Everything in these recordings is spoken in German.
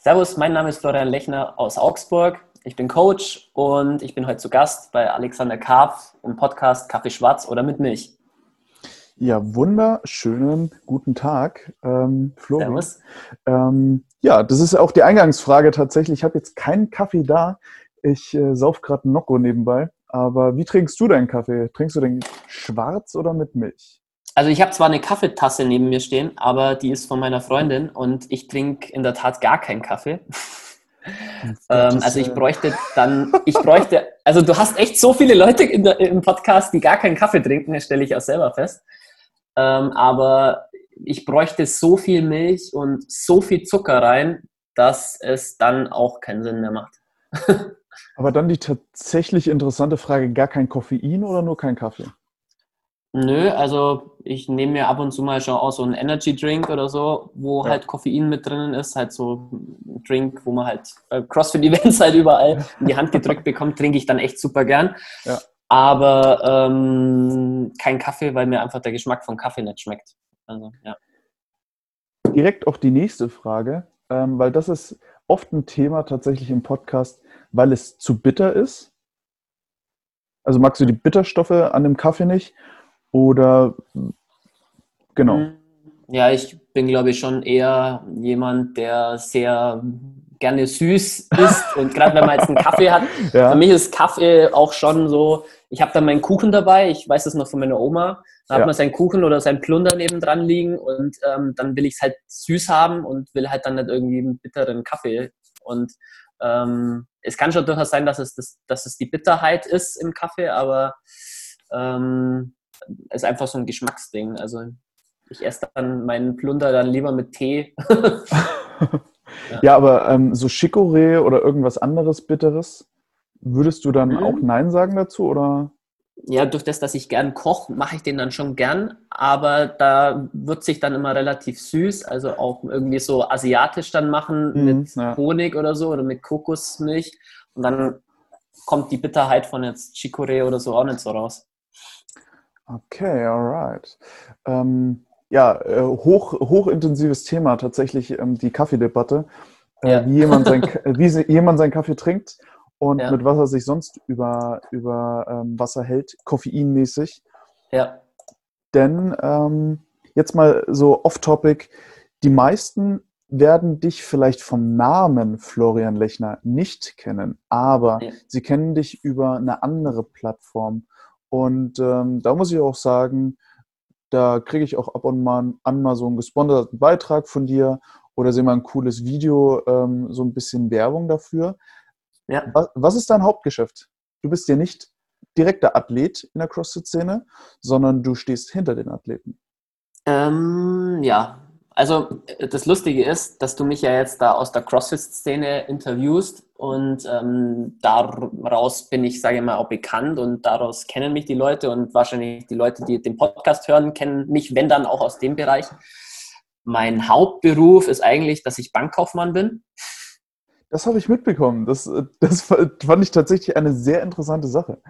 Servus, mein Name ist Florian Lechner aus Augsburg. Ich bin Coach und ich bin heute zu Gast bei Alexander Karpf im Podcast Kaffee Schwarz oder mit Milch. Ja, wunderschönen guten Tag, ähm, Florian. Servus. Ähm, ja, das ist auch die Eingangsfrage tatsächlich. Ich habe jetzt keinen Kaffee da. Ich äh, sauf gerade einen Nocco nebenbei. Aber wie trinkst du deinen Kaffee? Trinkst du den schwarz oder mit Milch? Also ich habe zwar eine Kaffeetasse neben mir stehen, aber die ist von meiner Freundin und ich trinke in der Tat gar keinen Kaffee. ähm, also ich bräuchte dann, ich bräuchte, also du hast echt so viele Leute der, im Podcast, die gar keinen Kaffee trinken, das stelle ich auch selber fest. Ähm, aber ich bräuchte so viel Milch und so viel Zucker rein, dass es dann auch keinen Sinn mehr macht. aber dann die tatsächlich interessante Frage, gar kein Koffein oder nur kein Kaffee? Nö, also ich nehme mir ab und zu mal schon auch so einen Energy Drink oder so, wo ja. halt Koffein mit drinnen ist, halt so ein Drink, wo man halt äh, CrossFit Events halt überall in die Hand gedrückt bekommt, trinke ich dann echt super gern. Ja. Aber ähm, kein Kaffee, weil mir einfach der Geschmack von Kaffee nicht schmeckt. Also, ja. Direkt auf die nächste Frage, ähm, weil das ist oft ein Thema tatsächlich im Podcast, weil es zu bitter ist. Also magst du die Bitterstoffe an dem Kaffee nicht? Oder genau. Hm, ja, ich bin, glaube ich, schon eher jemand, der sehr gerne süß ist. Und gerade wenn man jetzt einen Kaffee hat, ja. für mich ist Kaffee auch schon so, ich habe dann meinen Kuchen dabei, ich weiß das noch von meiner Oma, da hat ja. man seinen Kuchen oder seinen Plunder nebendran liegen und ähm, dann will ich es halt süß haben und will halt dann nicht irgendwie einen bitteren Kaffee. Und ähm, es kann schon durchaus sein, dass es, das, dass es die Bitterheit ist im Kaffee, aber ähm, ist einfach so ein Geschmacksding. Also ich esse dann meinen Plunder dann lieber mit Tee. ja. ja. aber ähm, so Chicorée oder irgendwas anderes Bitteres, würdest du dann mhm. auch Nein sagen dazu oder? Ja, durch das, dass ich gern koche, mache ich den dann schon gern, aber da wird sich dann immer relativ süß, also auch irgendwie so asiatisch dann machen mhm, mit ja. Honig oder so oder mit Kokosmilch und dann kommt die Bitterheit von jetzt Chicorée oder so auch nicht so raus. Okay, alright. Ähm, ja, äh, hoch, hochintensives Thema tatsächlich ähm, die Kaffeedebatte. Äh, ja. wie, jemand sein, wie jemand seinen Kaffee trinkt und ja. mit was er sich sonst über, über ähm, Wasser hält, koffeinmäßig. Ja. Denn ähm, jetzt mal so off-topic, die meisten werden dich vielleicht vom Namen Florian Lechner nicht kennen, aber ja. sie kennen dich über eine andere Plattform. Und ähm, da muss ich auch sagen, da kriege ich auch ab und an mal so einen gesponserten Beitrag von dir oder sehe mal ein cooles Video, ähm, so ein bisschen Werbung dafür. Ja. Was, was, ist dein Hauptgeschäft? Du bist ja nicht direkter Athlet in der CrossFit-Szene, sondern du stehst hinter den Athleten. Ähm, ja, also das Lustige ist, dass du mich ja jetzt da aus der CrossFit-Szene interviewst und ähm, daraus bin ich, sage ich mal, auch bekannt und daraus kennen mich die Leute und wahrscheinlich die Leute, die den Podcast hören, kennen mich, wenn dann auch aus dem Bereich. Mein Hauptberuf ist eigentlich, dass ich Bankkaufmann bin. Das habe ich mitbekommen. Das, das fand ich tatsächlich eine sehr interessante Sache.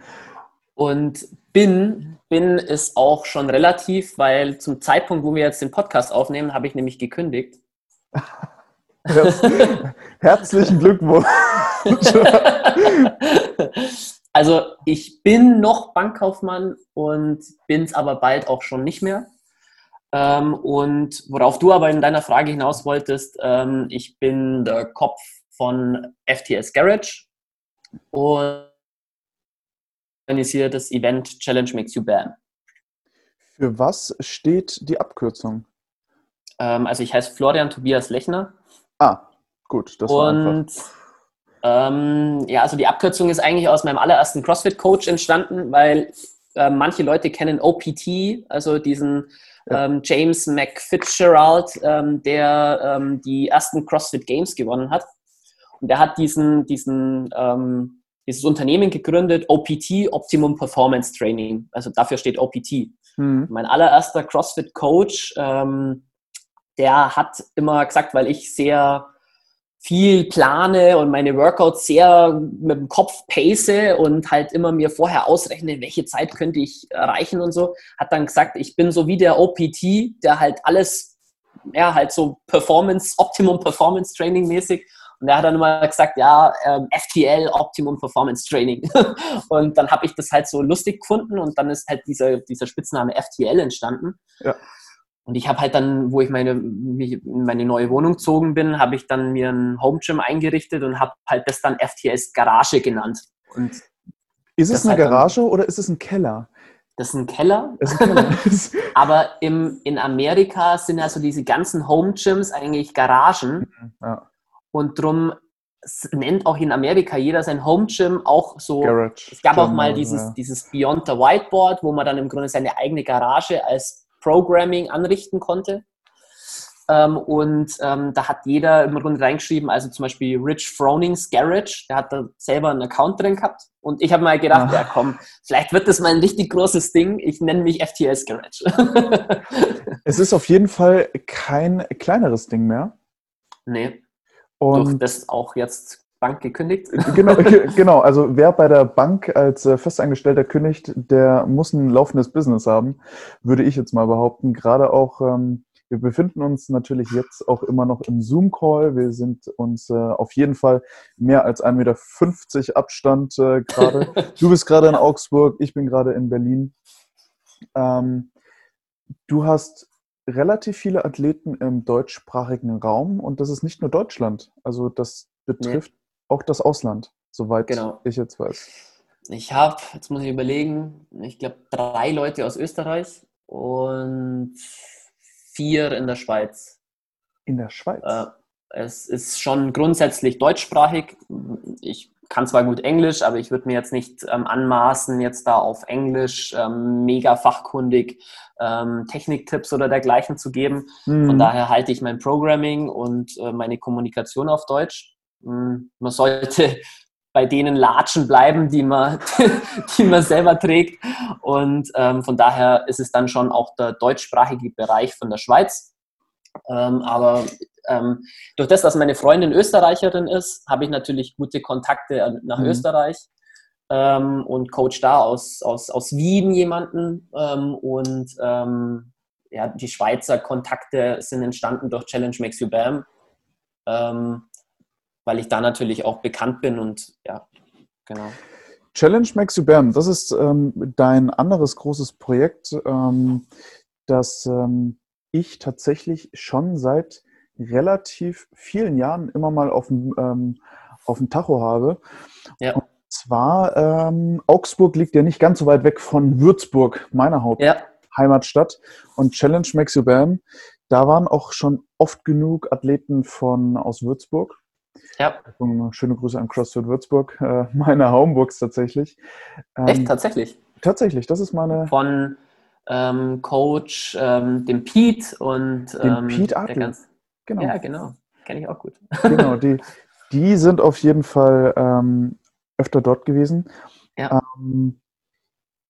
Und bin, bin ist auch schon relativ, weil zum Zeitpunkt, wo wir jetzt den Podcast aufnehmen, habe ich nämlich gekündigt. Herzlichen Glückwunsch. also ich bin noch Bankkaufmann und bin es aber bald auch schon nicht mehr. Ähm, und worauf du aber in deiner Frage hinaus wolltest, ähm, ich bin der Kopf von FTS Garage und organisiertes Event Challenge Makes You Bam. Für was steht die Abkürzung? Ähm, also ich heiße Florian Tobias Lechner. Ah, gut, das war Und, einfach. Ähm, ja, also die Abkürzung ist eigentlich aus meinem allerersten CrossFit-Coach entstanden, weil äh, manche Leute kennen OPT, also diesen ja. ähm, James McFitzgerald, ähm, der ähm, die ersten CrossFit Games gewonnen hat. Und der hat diesen, diesen ähm, dieses Unternehmen gegründet, OPT, Optimum Performance Training. Also dafür steht OPT. Mhm. Mein allererster CrossFit-Coach, ähm, der hat immer gesagt, weil ich sehr viel plane und meine Workouts sehr mit dem Kopf pace und halt immer mir vorher ausrechne, welche Zeit könnte ich erreichen und so, hat dann gesagt, ich bin so wie der OPT, der halt alles, ja, halt so Performance, Optimum Performance Training mäßig Und er hat dann immer gesagt, ja, ähm, FTL, Optimum Performance Training. und dann habe ich das halt so lustig gefunden und dann ist halt dieser, dieser Spitzname FTL entstanden. Ja. Und ich habe halt dann, wo ich meine, meine neue Wohnung gezogen bin, habe ich dann mir ein Home Gym eingerichtet und habe halt das dann FTS Garage genannt. Und ist es eine halt Garage dann, oder ist es ein Keller? Das ist ein Keller. Ist ein Keller. Aber im, in Amerika sind also diese ganzen Home Gyms eigentlich Garagen. Mhm, ja. Und darum nennt auch in Amerika jeder sein Home Gym auch so. Garage. Es gab Gym, auch mal dieses, ja. dieses Beyond the Whiteboard, wo man dann im Grunde seine eigene Garage als Programming anrichten konnte. Ähm, und ähm, da hat jeder im Grunde reingeschrieben, also zum Beispiel Rich Fronings Garage, der hat da selber einen Account drin gehabt. Und ich habe mal gedacht, ah. ja komm, vielleicht wird das mal ein richtig großes Ding. Ich nenne mich FTS Garage. es ist auf jeden Fall kein kleineres Ding mehr. Nee. Und Durch das auch jetzt Bank gekündigt. Genau, genau, also wer bei der Bank als äh, Festangestellter kündigt, der muss ein laufendes Business haben, würde ich jetzt mal behaupten. Gerade auch ähm, wir befinden uns natürlich jetzt auch immer noch im Zoom-Call. Wir sind uns äh, auf jeden Fall mehr als 1,50 Meter Abstand äh, gerade. du bist gerade in Augsburg, ich bin gerade in Berlin. Ähm, du hast relativ viele Athleten im deutschsprachigen Raum und das ist nicht nur Deutschland. Also das betrifft nee. auch das Ausland, soweit genau. ich jetzt weiß. Ich habe, jetzt muss ich überlegen, ich glaube drei Leute aus Österreich und vier in der Schweiz. In der Schweiz? Äh, es ist schon grundsätzlich deutschsprachig. Ich kann zwar gut Englisch, aber ich würde mir jetzt nicht ähm, anmaßen, jetzt da auf Englisch ähm, mega fachkundig ähm, Techniktipps oder dergleichen zu geben. Mhm. Von daher halte ich mein Programming und äh, meine Kommunikation auf Deutsch. Mhm. Man sollte bei denen Latschen bleiben, die man, die man selber trägt. Und ähm, von daher ist es dann schon auch der deutschsprachige Bereich von der Schweiz. Ähm, aber ähm, durch das, dass meine Freundin Österreicherin ist, habe ich natürlich gute Kontakte nach mhm. Österreich ähm, und coach da aus, aus, aus Wien jemanden. Ähm, und ähm, ja, die Schweizer Kontakte sind entstanden durch Challenge Makes You Bam. Ähm, weil ich da natürlich auch bekannt bin und ja, genau. Challenge Makes You Bam, das ist ähm, dein anderes großes Projekt, das ich tatsächlich schon seit relativ vielen Jahren immer mal auf dem, ähm, auf dem Tacho habe. Ja. Und zwar, ähm, Augsburg liegt ja nicht ganz so weit weg von Würzburg, meiner Haupt ja. Heimatstadt. Und Challenge Makes You Bam, da waren auch schon oft genug Athleten von aus Würzburg. Ja. Schöne Grüße an CrossFit Würzburg, äh, meine Homebox tatsächlich. Ähm, Echt, tatsächlich? Tatsächlich, das ist meine. Von ähm, Coach, ähm, dem Pete und dem ähm, Pete ganz, Genau. Ja, genau. Kenne ich auch gut. Genau, die, die sind auf jeden Fall ähm, öfter dort gewesen. Ja. Ähm,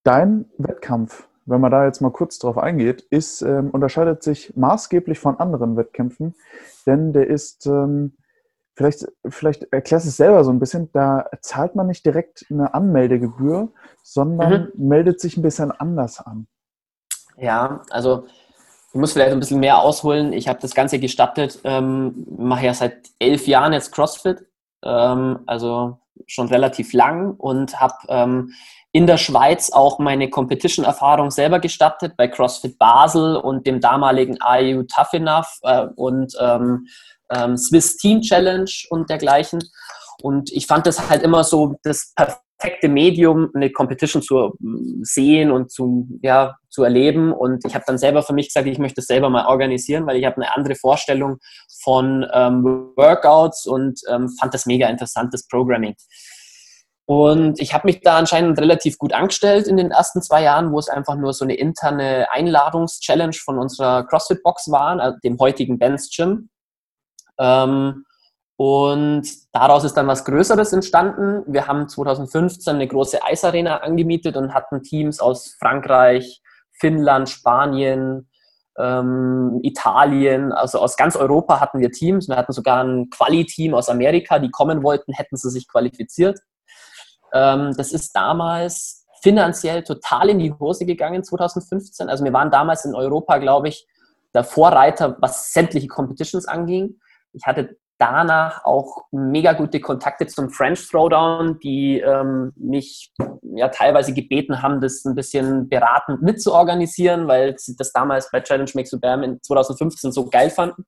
dein Wettkampf, wenn man da jetzt mal kurz drauf eingeht, ist, ähm, unterscheidet sich maßgeblich von anderen Wettkämpfen, denn der ist ähm, Vielleicht, vielleicht erklärst du es selber so ein bisschen, da zahlt man nicht direkt eine Anmeldegebühr, sondern mhm. meldet sich ein bisschen anders an. Ja, also ich muss vielleicht ein bisschen mehr ausholen. Ich habe das Ganze gestattet, ähm, mache ja seit elf Jahren jetzt CrossFit, ähm, also schon relativ lang und habe ähm, in der Schweiz auch meine Competition-Erfahrung selber gestattet bei CrossFit Basel und dem damaligen IU Tough Enough äh, und ähm, ähm, Swiss Team Challenge und dergleichen. Und ich fand das halt immer so das perfekte Medium, eine Competition zu mm, sehen und zu, ja, zu erleben. Und ich habe dann selber für mich gesagt, ich möchte das selber mal organisieren, weil ich habe eine andere Vorstellung von ähm, Workouts und ähm, fand das mega interessant, das Programming. Und ich habe mich da anscheinend relativ gut angestellt in den ersten zwei Jahren, wo es einfach nur so eine interne Einladungs-Challenge von unserer CrossFit-Box war, also dem heutigen Ben's Gym. Ähm, und daraus ist dann was Größeres entstanden. Wir haben 2015 eine große Eisarena angemietet und hatten Teams aus Frankreich, Finnland, Spanien, ähm, Italien, also aus ganz Europa hatten wir Teams. Wir hatten sogar ein Quali-Team aus Amerika, die kommen wollten, hätten sie sich qualifiziert. Ähm, das ist damals finanziell total in die Hose gegangen, 2015. Also wir waren damals in Europa, glaube ich, der Vorreiter, was sämtliche Competitions anging ich hatte danach auch mega gute Kontakte zum French Throwdown, die ähm, mich ja teilweise gebeten haben, das ein bisschen beratend mitzuorganisieren, weil sie das damals bei Challenge Makes You Bam in 2015 so geil fanden.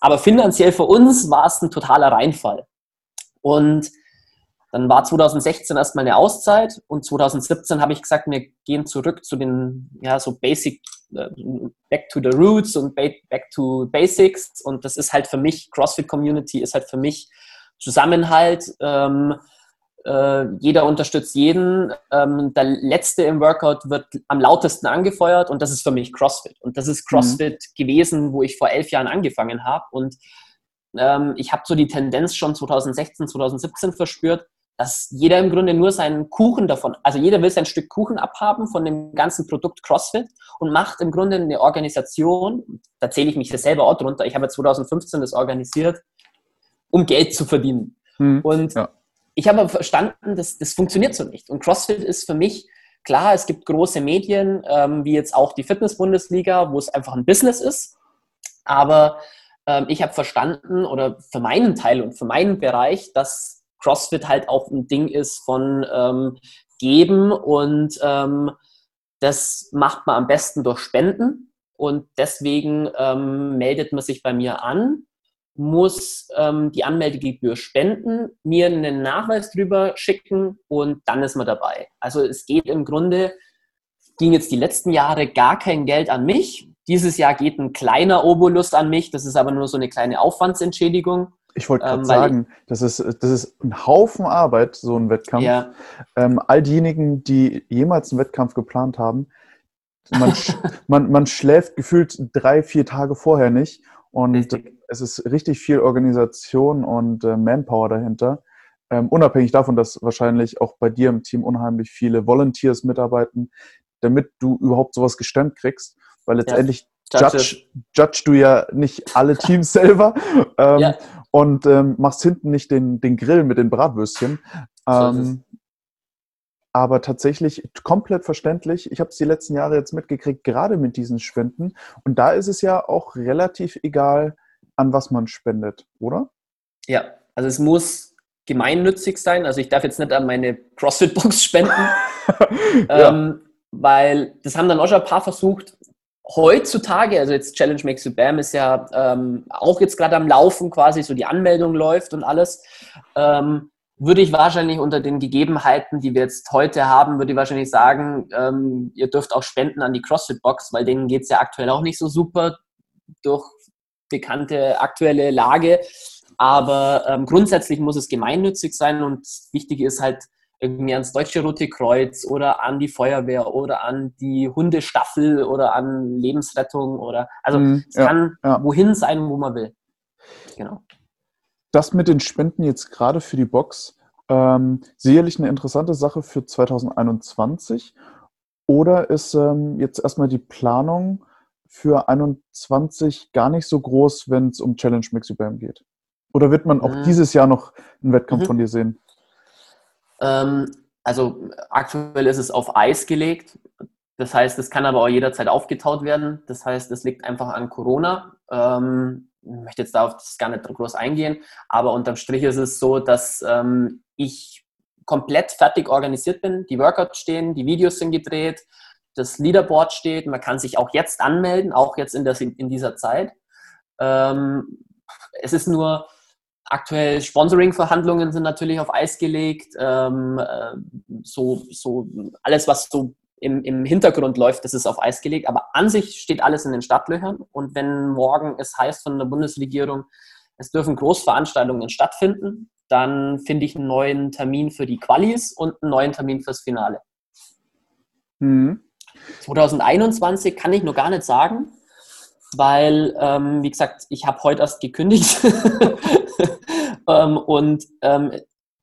Aber finanziell für uns war es ein totaler Reinfall. Und dann war 2016 erstmal eine Auszeit und 2017 habe ich gesagt, wir gehen zurück zu den, ja, so Basic, äh, back to the roots und back to basics. Und das ist halt für mich, CrossFit Community ist halt für mich Zusammenhalt. Ähm, äh, jeder unterstützt jeden. Ähm, der Letzte im Workout wird am lautesten angefeuert und das ist für mich CrossFit. Und das ist mhm. CrossFit mhm. gewesen, wo ich vor elf Jahren angefangen habe. Und ähm, ich habe so die Tendenz schon 2016, 2017 verspürt, dass jeder im Grunde nur seinen Kuchen davon, also jeder will sein Stück Kuchen abhaben von dem ganzen Produkt CrossFit und macht im Grunde eine Organisation, da zähle ich mich das selber auch drunter, ich habe 2015 das organisiert, um Geld zu verdienen. Hm, und ja. ich habe verstanden, dass das funktioniert so nicht. Und CrossFit ist für mich, klar, es gibt große Medien, ähm, wie jetzt auch die Fitness-Bundesliga, wo es einfach ein Business ist, aber ähm, ich habe verstanden oder für meinen Teil und für meinen Bereich, dass CrossFit halt auch ein Ding ist von ähm, Geben und ähm, das macht man am besten durch Spenden und deswegen ähm, meldet man sich bei mir an, muss ähm, die Anmeldegebühr spenden, mir einen Nachweis drüber schicken und dann ist man dabei. Also es geht im Grunde, ging jetzt die letzten Jahre gar kein Geld an mich. Dieses Jahr geht ein kleiner Obolus an mich, das ist aber nur so eine kleine Aufwandsentschädigung. Ich wollte gerade ähm, sagen, das ist, das ist ein Haufen Arbeit, so ein Wettkampf. Ja. Ähm, all diejenigen, die jemals einen Wettkampf geplant haben, man, man, man schläft gefühlt drei, vier Tage vorher nicht. Und richtig. es ist richtig viel Organisation und äh, Manpower dahinter. Ähm, unabhängig davon, dass wahrscheinlich auch bei dir im Team unheimlich viele Volunteers mitarbeiten, damit du überhaupt sowas gestemmt kriegst. Weil letztendlich ja. judge, judge du ja nicht alle Teams selber. Ähm, ja und ähm, machst hinten nicht den, den Grill mit den Bratwürstchen. Ähm, aber tatsächlich komplett verständlich. Ich habe es die letzten Jahre jetzt mitgekriegt, gerade mit diesen Spenden. Und da ist es ja auch relativ egal, an was man spendet, oder? Ja, also es muss gemeinnützig sein. Also ich darf jetzt nicht an meine CrossFit-Box spenden, ja. ähm, weil das haben dann auch schon ein paar versucht heutzutage, also jetzt Challenge Makes You Bam ist ja ähm, auch jetzt gerade am Laufen quasi, so die Anmeldung läuft und alles, ähm, würde ich wahrscheinlich unter den Gegebenheiten, die wir jetzt heute haben, würde ich wahrscheinlich sagen, ähm, ihr dürft auch spenden an die CrossFit-Box, weil denen geht es ja aktuell auch nicht so super durch bekannte aktuelle Lage. Aber ähm, grundsätzlich muss es gemeinnützig sein und wichtig ist halt, irgendwie ans Deutsche Rote Kreuz oder an die Feuerwehr oder an die Hundestaffel oder an Lebensrettung oder also mm, es ja, kann ja. wohin sein, wo man will. Genau. Das mit den Spenden jetzt gerade für die Box, ähm, sicherlich eine interessante Sache für 2021 oder ist ähm, jetzt erstmal die Planung für 2021 gar nicht so groß, wenn es um Challenge Mix UBM geht? Oder wird man auch mhm. dieses Jahr noch einen Wettkampf mhm. von dir sehen? Ähm, also aktuell ist es auf Eis gelegt. Das heißt, es kann aber auch jederzeit aufgetaut werden. Das heißt, es liegt einfach an Corona. Ähm, ich möchte jetzt darauf gar nicht groß eingehen, aber unterm Strich ist es so, dass ähm, ich komplett fertig organisiert bin. Die Workouts stehen, die Videos sind gedreht, das Leaderboard steht. Man kann sich auch jetzt anmelden, auch jetzt in, der, in dieser Zeit. Es ist nur, Aktuell Sponsoring-Verhandlungen sind natürlich auf Eis gelegt. Ähm, äh, so, so alles, was so im, im Hintergrund läuft, das ist auf Eis gelegt. Aber an sich steht alles in den Startlöchern. Und wenn morgen es heißt von der Bundesregierung, es dürfen Großveranstaltungen stattfinden, dann finde ich einen neuen Termin für die Qualis und einen neuen Termin fürs Finale. Mhm. 2021 kann ich noch gar nicht sagen, weil, ähm, wie gesagt, ich habe heute erst gekündigt. ähm, und ähm,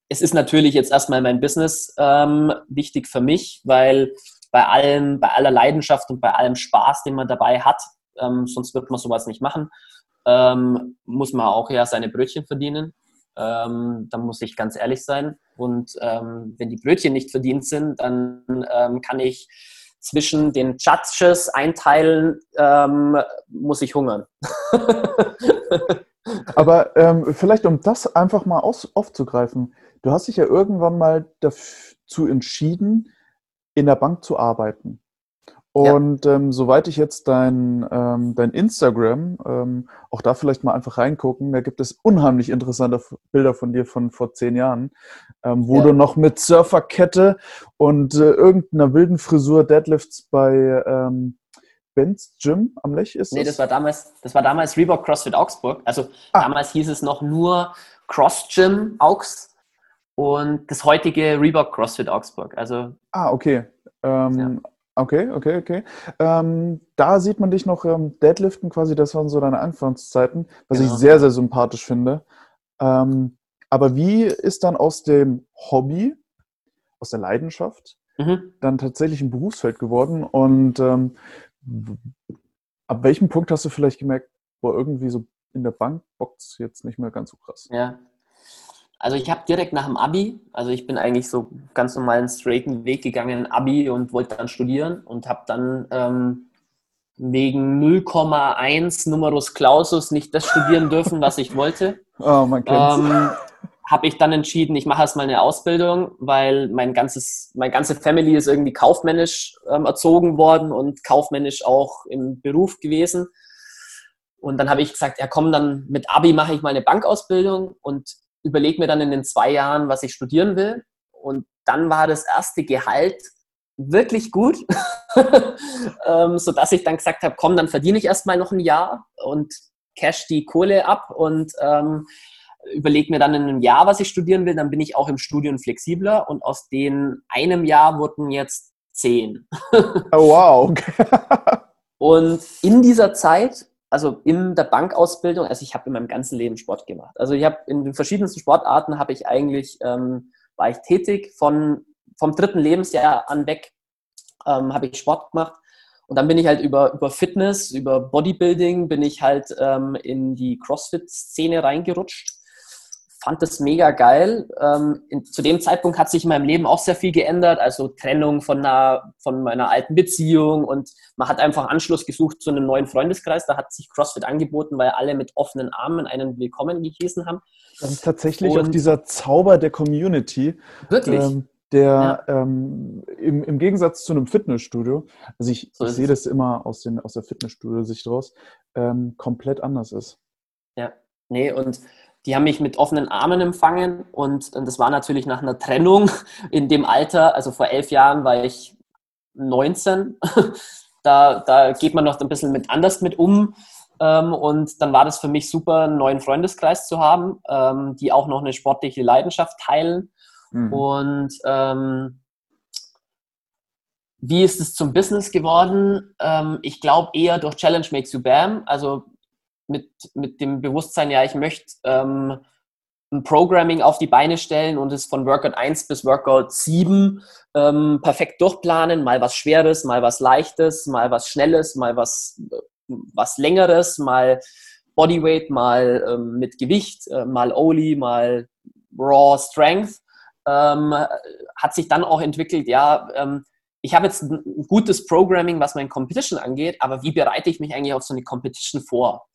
es ist natürlich jetzt erstmal mein Business ähm, wichtig für mich, weil bei allem, bei aller Leidenschaft und bei allem Spaß, den man dabei hat, ähm, sonst wird man sowas nicht machen, ähm, muss man auch ja seine Brötchen verdienen. Ähm, da muss ich ganz ehrlich sein. Und wenn die Brötchen nicht verdient sind, dann kann ich zwischen den Judges einteilen, ähm, muss ich hungern. Aber ähm, vielleicht, um das einfach mal aus, aufzugreifen, du hast dich ja irgendwann mal dazu entschieden, in der Bank zu arbeiten. Und ja. ähm, soweit ich jetzt dein, ähm, dein Instagram, ähm, auch da vielleicht mal einfach reingucken, da gibt es unheimlich interessante Bilder von dir von vor zehn Jahren, ähm, wo ja. du noch mit Surferkette und äh, irgendeiner wilden Frisur Deadlifts bei ähm, Benz Gym am Lech ist. Nee, das war damals, das war damals Reebok CrossFit Augsburg. Also ah. damals hieß es noch nur Cross Gym Augs und das heutige Reebok CrossFit Augsburg. Also ah, okay. Ähm, ja. Okay, okay, okay. Ähm, da sieht man dich noch ähm, Deadliften quasi, das waren so deine Anfangszeiten, was genau. ich sehr, sehr sympathisch finde. Ähm, aber wie ist dann aus dem Hobby, aus der Leidenschaft, mhm. dann tatsächlich ein Berufsfeld geworden? Und ähm, ab welchem Punkt hast du vielleicht gemerkt, boah, irgendwie so in der Bankbox jetzt nicht mehr ganz so krass? Ja, also ich habe direkt nach dem Abi, also ich bin eigentlich so ganz normalen straighten Weg gegangen, Abi und wollte dann studieren und habe dann ähm, wegen 0,1 Numerus Clausus nicht das studieren dürfen, was ich wollte. Oh, man kennt's. Ähm, habe ich dann entschieden, ich mache erstmal eine Ausbildung, weil mein ganzes, meine ganze Family ist irgendwie kaufmännisch ähm, erzogen worden und kaufmännisch auch im Beruf gewesen. Und dann habe ich gesagt, ja komm, dann mit Abi mache ich mal eine Bankausbildung und überlege mir dann in den zwei Jahren, was ich studieren will. Und dann war das erste Gehalt wirklich gut, ähm, sodass ich dann gesagt habe, komm, dann verdiene ich erstmal noch ein Jahr und cash die Kohle ab und ähm, überlege mir dann in einem Jahr, was ich studieren will. Dann bin ich auch im Studium flexibler und aus den einem Jahr wurden jetzt zehn. oh, wow. und in dieser Zeit also in der Bankausbildung, also ich habe in meinem ganzen Leben Sport gemacht. Also ich habe in den verschiedensten Sportarten habe ich eigentlich, ähm, war ich tätig. Von, vom dritten Lebensjahr an weg ähm, habe ich Sport gemacht. Und dann bin ich halt über, über Fitness, über Bodybuilding, bin ich halt ähm, in die CrossFit-Szene reingerutscht fand das mega geil. Ähm, in, zu dem Zeitpunkt hat sich in meinem Leben auch sehr viel geändert, also Trennung von, einer, von meiner alten Beziehung und man hat einfach Anschluss gesucht zu einem neuen Freundeskreis. Da hat sich CrossFit angeboten, weil alle mit offenen Armen einen Willkommen gehießen haben. Das ist tatsächlich und auch dieser Zauber der Community. Wirklich? Ähm, der ja. ähm, im, im Gegensatz zu einem Fitnessstudio, also ich, so ich sehe das immer aus, den, aus der Fitnessstudio-Sicht raus, ähm, komplett anders ist. Ja, nee, und die haben mich mit offenen Armen empfangen und, und das war natürlich nach einer Trennung in dem Alter, also vor elf Jahren war ich 19. da, da geht man noch ein bisschen mit anders mit um. Ähm, und dann war das für mich super, einen neuen Freundeskreis zu haben, ähm, die auch noch eine sportliche Leidenschaft teilen. Mhm. Und ähm, wie ist es zum Business geworden? Ähm, ich glaube eher durch Challenge Makes You Bam. Also mit, mit dem Bewusstsein, ja, ich möchte ähm, ein Programming auf die Beine stellen und es von Workout 1 bis Workout 7 ähm, perfekt durchplanen, mal was Schweres, mal was Leichtes, mal was Schnelles, mal was, was Längeres, mal Bodyweight, mal ähm, mit Gewicht, äh, mal Oli, mal Raw Strength. Ähm, hat sich dann auch entwickelt, ja, ähm, ich habe jetzt ein gutes Programming, was mein Competition angeht, aber wie bereite ich mich eigentlich auf so eine Competition vor?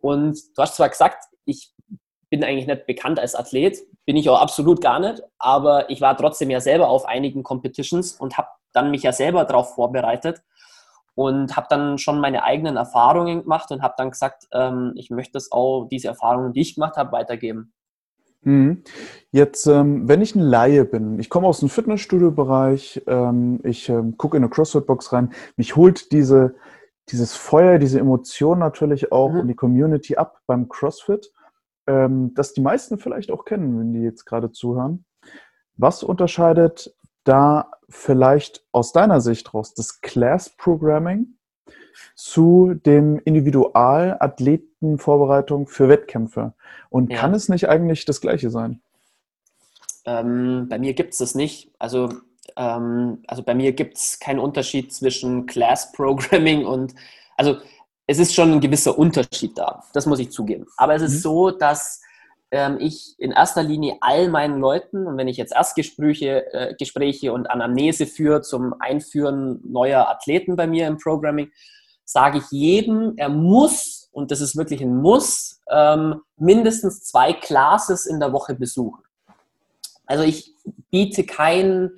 Und du hast zwar gesagt, ich bin eigentlich nicht bekannt als Athlet, bin ich auch absolut gar nicht, aber ich war trotzdem ja selber auf einigen Competitions und habe dann mich ja selber darauf vorbereitet und habe dann schon meine eigenen Erfahrungen gemacht und habe dann gesagt, ähm, ich möchte das auch, diese Erfahrungen, die ich gemacht habe, weitergeben. Mhm. Jetzt, ähm, wenn ich ein Laie bin, ich komme aus dem Fitnessstudio-Bereich, ähm, ich ähm, gucke in eine CrossFit-Box rein, mich holt diese dieses Feuer, diese Emotion natürlich auch mhm. in die Community ab beim CrossFit, ähm, das die meisten vielleicht auch kennen, wenn die jetzt gerade zuhören. Was unterscheidet da vielleicht aus deiner Sicht raus das Class Programming zu dem Individualathletenvorbereitung für Wettkämpfe? Und ja. kann es nicht eigentlich das Gleiche sein? Ähm, bei mir gibt es das nicht. Also ähm, also bei mir gibt es keinen Unterschied zwischen Class Programming und, also es ist schon ein gewisser Unterschied da, das muss ich zugeben. Aber es ist mhm. so, dass ähm, ich in erster Linie all meinen Leuten, und wenn ich jetzt Erstgespräche äh, Gespräche und Anamnese führe zum Einführen neuer Athleten bei mir im Programming, sage ich jedem, er muss und das ist wirklich ein Muss, ähm, mindestens zwei Classes in der Woche besuchen. Also ich biete kein,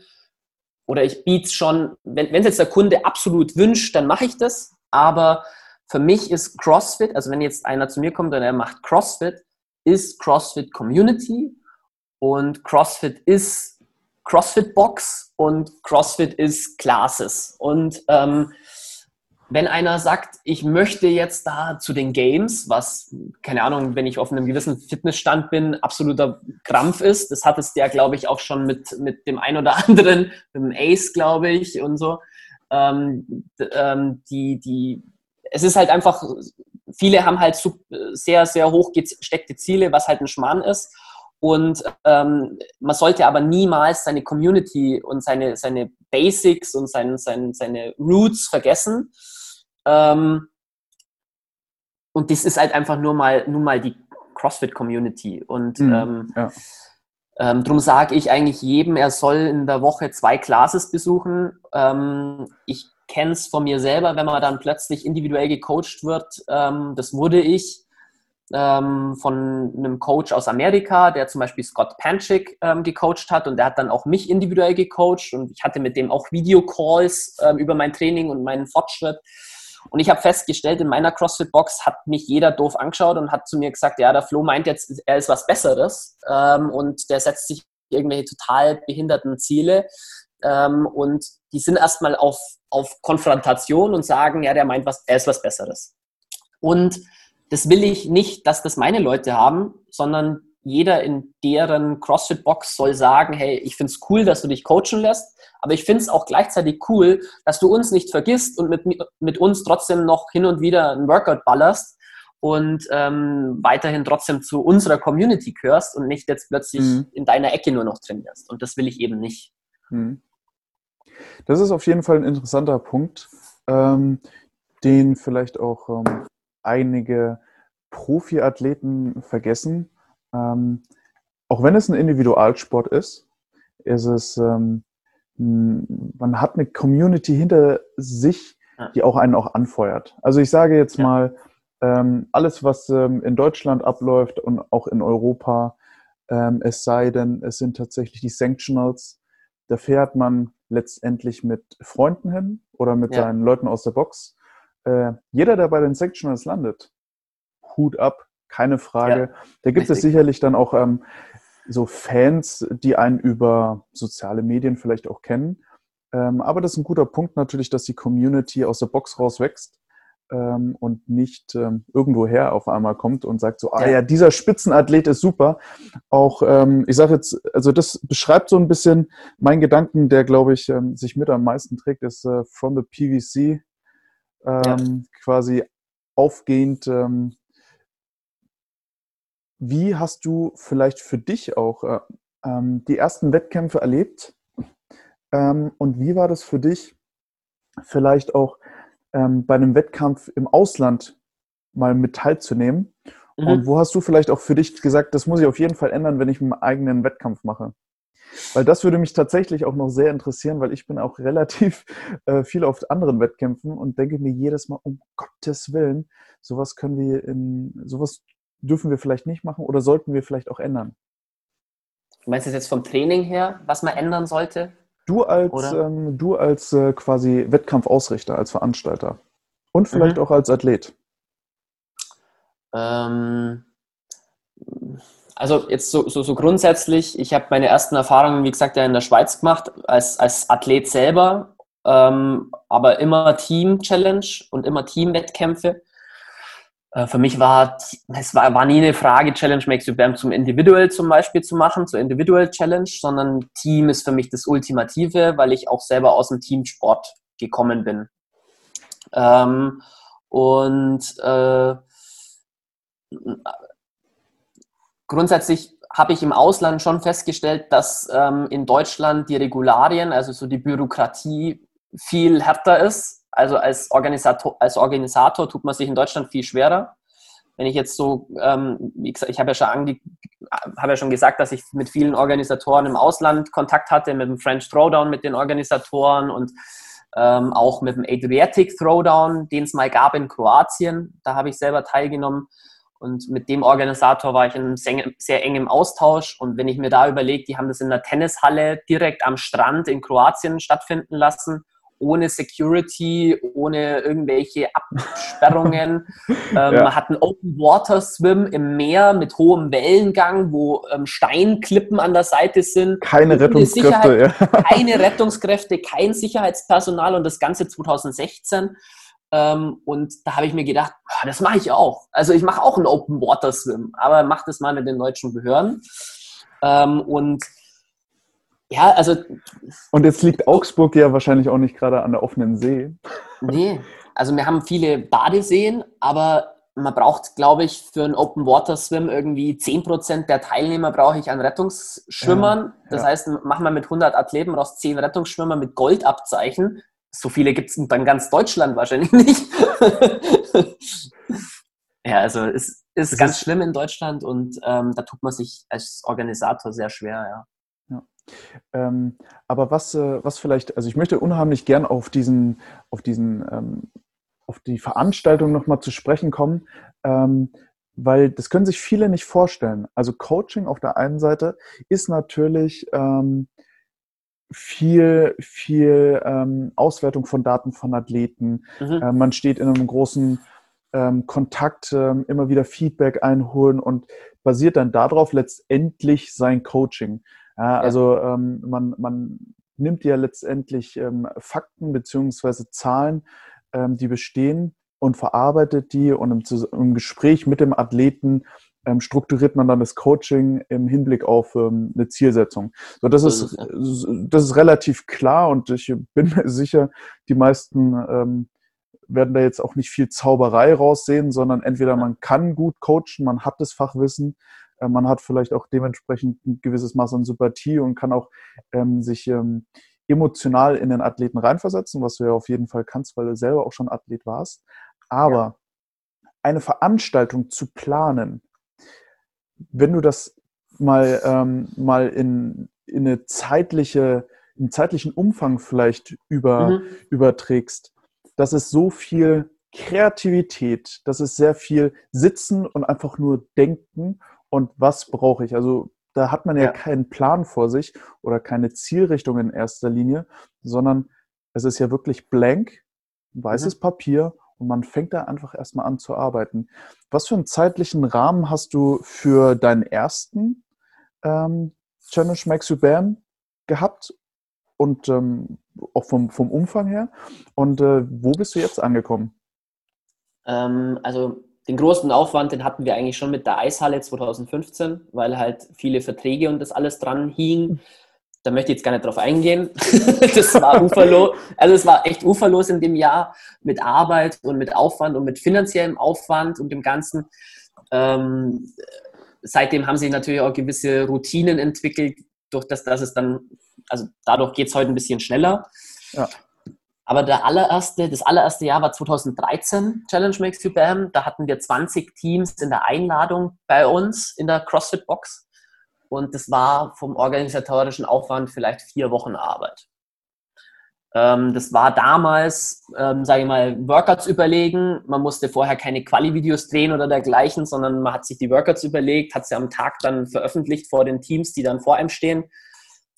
oder ich biete schon, wenn es jetzt der Kunde absolut wünscht, dann mache ich das. Aber für mich ist CrossFit, also wenn jetzt einer zu mir kommt und er macht CrossFit, ist CrossFit Community und CrossFit ist CrossFit Box und CrossFit ist Classes. Und ähm, wenn einer sagt, ich möchte jetzt da zu den Games, was, keine Ahnung, wenn ich auf einem gewissen Fitnessstand bin, absoluter Krampf ist, das hat es der, glaube ich, auch schon mit, mit dem ein oder anderen, mit dem Ace, glaube ich, und so. Ähm, ähm, die, die, es ist halt einfach, viele haben halt sehr, sehr hoch gesteckte Ziele, was halt ein Schmarrn ist. Und ähm, man sollte aber niemals seine Community und seine, seine Basics und sein, sein, seine Roots vergessen. Ähm, und das ist halt einfach nur mal, nur mal die CrossFit-Community. Und mhm, ähm, ja. ähm, darum sage ich eigentlich jedem, er soll in der Woche zwei Classes besuchen. Ähm, ich kenne es von mir selber, wenn man dann plötzlich individuell gecoacht wird. Ähm, das wurde ich ähm, von einem Coach aus Amerika, der zum Beispiel Scott Panchik ähm, gecoacht hat und der hat dann auch mich individuell gecoacht und ich hatte mit dem auch Videocalls ähm, über mein Training und meinen Fortschritt. Und ich habe festgestellt, in meiner CrossFit-Box hat mich jeder doof angeschaut und hat zu mir gesagt, ja, der Flo meint jetzt, er ist was Besseres ähm, und der setzt sich irgendwelche total behinderten Ziele. Ähm, und die sind erstmal auf, auf Konfrontation und sagen, ja, der meint, was, er ist was Besseres. Und das will ich nicht, dass das meine Leute haben, sondern jeder in deren CrossFit-Box soll sagen, hey, ich finde es cool, dass du dich coachen lässt, aber ich finde es auch gleichzeitig cool, dass du uns nicht vergisst und mit, mit uns trotzdem noch hin und wieder ein Workout ballerst und ähm, weiterhin trotzdem zu unserer Community gehörst und nicht jetzt plötzlich mhm. in deiner Ecke nur noch trainierst. Und das will ich eben nicht. Mhm. Das ist auf jeden Fall ein interessanter Punkt, ähm, den vielleicht auch ähm, einige Profiathleten vergessen. Ähm, auch wenn es ein Individualsport ist, ist es ähm, man hat eine Community hinter sich, die auch einen auch anfeuert. Also ich sage jetzt ja. mal, ähm, alles, was ähm, in Deutschland abläuft und auch in Europa, ähm, es sei denn, es sind tatsächlich die Sanctionals, da fährt man letztendlich mit Freunden hin oder mit ja. seinen Leuten aus der Box. Äh, jeder, der bei den Sanctionals landet, Hut ab, keine Frage. Ja, da gibt richtig. es sicherlich dann auch ähm, so Fans, die einen über soziale Medien vielleicht auch kennen. Ähm, aber das ist ein guter Punkt natürlich, dass die Community aus der Box raus wächst ähm, und nicht ähm, irgendwoher auf einmal kommt und sagt so, ah ja, dieser Spitzenathlet ist super. Auch, ähm, ich sage jetzt, also das beschreibt so ein bisschen meinen Gedanken, der, glaube ich, ähm, sich mit am meisten trägt, ist äh, from the PVC ja. Ähm, quasi aufgehend ähm, wie hast du vielleicht für dich auch äh, ähm, die ersten Wettkämpfe erlebt? Ähm, und wie war das für dich, vielleicht auch ähm, bei einem Wettkampf im Ausland mal mit teilzunehmen? Mhm. Und wo hast du vielleicht auch für dich gesagt, das muss ich auf jeden Fall ändern, wenn ich einen eigenen Wettkampf mache? Weil das würde mich tatsächlich auch noch sehr interessieren, weil ich bin auch relativ äh, viel auf anderen Wettkämpfen und denke mir jedes Mal, um Gottes Willen, sowas können wir in, sowas dürfen wir vielleicht nicht machen oder sollten wir vielleicht auch ändern? Du meinst das jetzt vom Training her, was man ändern sollte? Du als, ähm, du als äh, quasi Wettkampfausrichter, als Veranstalter und vielleicht mhm. auch als Athlet. Ähm, also jetzt so, so, so grundsätzlich, ich habe meine ersten Erfahrungen, wie gesagt, ja in der Schweiz gemacht, als, als Athlet selber, ähm, aber immer Team-Challenge und immer Team-Wettkämpfe. Äh, für mich war es war, war nie eine Frage, Challenge Makes You Bam zum Individual zum Beispiel zu machen, zur Individual Challenge, sondern Team ist für mich das Ultimative, weil ich auch selber aus dem Teamsport gekommen bin. Ähm, und äh, grundsätzlich habe ich im Ausland schon festgestellt, dass ähm, in Deutschland die Regularien, also so die Bürokratie, viel härter ist also als Organisator, als Organisator tut man sich in Deutschland viel schwerer. Wenn ich jetzt so, ähm, wie gesagt, ich habe ja, schon ange habe ja schon gesagt, dass ich mit vielen Organisatoren im Ausland Kontakt hatte, mit dem French Throwdown, mit den Organisatoren und ähm, auch mit dem Adriatic Throwdown, den es mal gab in Kroatien. Da habe ich selber teilgenommen. Und mit dem Organisator war ich in sehr engem Austausch. Und wenn ich mir da überlege, die haben das in der Tennishalle direkt am Strand in Kroatien stattfinden lassen ohne Security, ohne irgendwelche Absperrungen. ähm, ja. Man hat einen Open Water Swim im Meer mit hohem Wellengang, wo ähm, Steinklippen an der Seite sind. Keine Rettungskräfte, ja. Keine Rettungskräfte, kein Sicherheitspersonal und das Ganze 2016. Ähm, und da habe ich mir gedacht, oh, das mache ich auch. Also ich mache auch einen Open Water Swim, aber mach das mal mit den deutschen Behörden. Ähm, und ja, also. Und jetzt liegt Augsburg ja wahrscheinlich auch nicht gerade an der offenen See. Nee, also wir haben viele Badeseen, aber man braucht, glaube ich, für einen Open Water Swim irgendwie 10% der Teilnehmer brauche ich an Rettungsschwimmern. Ja, das ja. heißt, machen wir mit 100 Athleten, brauchst 10 Rettungsschwimmer mit Goldabzeichen. So viele gibt es in ganz Deutschland wahrscheinlich nicht. ja, also es ist ganz schlimm in Deutschland und ähm, da tut man sich als Organisator sehr schwer, ja. Ähm, aber was, äh, was vielleicht, also ich möchte unheimlich gern auf diesen, auf diesen, ähm, auf die Veranstaltung nochmal zu sprechen kommen, ähm, weil das können sich viele nicht vorstellen. Also Coaching auf der einen Seite ist natürlich ähm, viel, viel ähm, Auswertung von Daten von Athleten. Mhm. Äh, man steht in einem großen ähm, Kontakt, immer wieder Feedback einholen und basiert dann darauf letztendlich sein Coaching. Ja, also ähm, man, man nimmt ja letztendlich ähm, Fakten beziehungsweise Zahlen, ähm, die bestehen und verarbeitet die und im, im Gespräch mit dem Athleten ähm, strukturiert man dann das Coaching im Hinblick auf ähm, eine Zielsetzung. So, das ist, das ist relativ klar und ich bin mir sicher, die meisten ähm, werden da jetzt auch nicht viel Zauberei raussehen, sondern entweder man kann gut coachen, man hat das Fachwissen man hat vielleicht auch dementsprechend ein gewisses Maß an Sympathie und kann auch ähm, sich ähm, emotional in den Athleten reinversetzen, was du ja auf jeden Fall kannst, weil du selber auch schon Athlet warst. Aber ja. eine Veranstaltung zu planen, wenn du das mal, ähm, mal in, in eine zeitliche, einen zeitlichen Umfang vielleicht über, mhm. überträgst, das ist so viel Kreativität, das ist sehr viel Sitzen und einfach nur Denken und was brauche ich. Also da hat man ja, ja, keinen Plan vor sich oder keine Zielrichtung in erster Linie, sondern es ist ja wirklich blank, weißes mhm. Papier und man fängt da einfach erstmal an zu arbeiten. Was für einen zeitlichen Rahmen hast du für deinen ersten ähm, Challenge Max You Bam gehabt und ähm, auch vom, vom Umfang her? Und äh, wo bist du jetzt angekommen? Ähm, also den großen Aufwand, den hatten wir eigentlich schon mit der Eishalle 2015, weil halt viele Verträge und das alles dran hing. Da möchte ich jetzt gar nicht drauf eingehen. das war uferlos. Also es war echt uferlos in dem Jahr mit Arbeit und mit Aufwand und mit finanziellem Aufwand und dem Ganzen. Ähm, seitdem haben sich natürlich auch gewisse Routinen entwickelt, durch das, dass es dann, also dadurch geht es heute ein bisschen schneller. Ja. Aber der allererste, das allererste Jahr war 2013, Challenge Makes You Bam. Da hatten wir 20 Teams in der Einladung bei uns in der CrossFit Box. Und das war vom organisatorischen Aufwand vielleicht vier Wochen Arbeit. Ähm, das war damals, ähm, sage ich mal, Workouts überlegen. Man musste vorher keine Quali-Videos drehen oder dergleichen, sondern man hat sich die Workouts überlegt, hat sie am Tag dann veröffentlicht vor den Teams, die dann vor einem stehen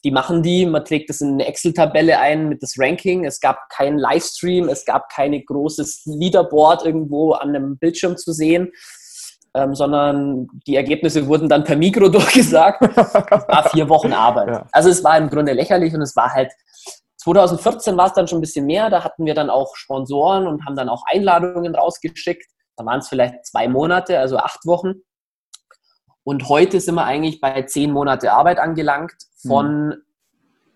die machen die, man trägt das in eine Excel-Tabelle ein mit das Ranking. Es gab keinen Livestream, es gab kein großes Leaderboard irgendwo an einem Bildschirm zu sehen, ähm, sondern die Ergebnisse wurden dann per Mikro durchgesagt. war vier Wochen Arbeit. Ja. Also es war im Grunde lächerlich und es war halt 2014 war es dann schon ein bisschen mehr. Da hatten wir dann auch Sponsoren und haben dann auch Einladungen rausgeschickt. Da waren es vielleicht zwei Monate, also acht Wochen. Und heute sind wir eigentlich bei zehn Monate Arbeit angelangt von, mhm.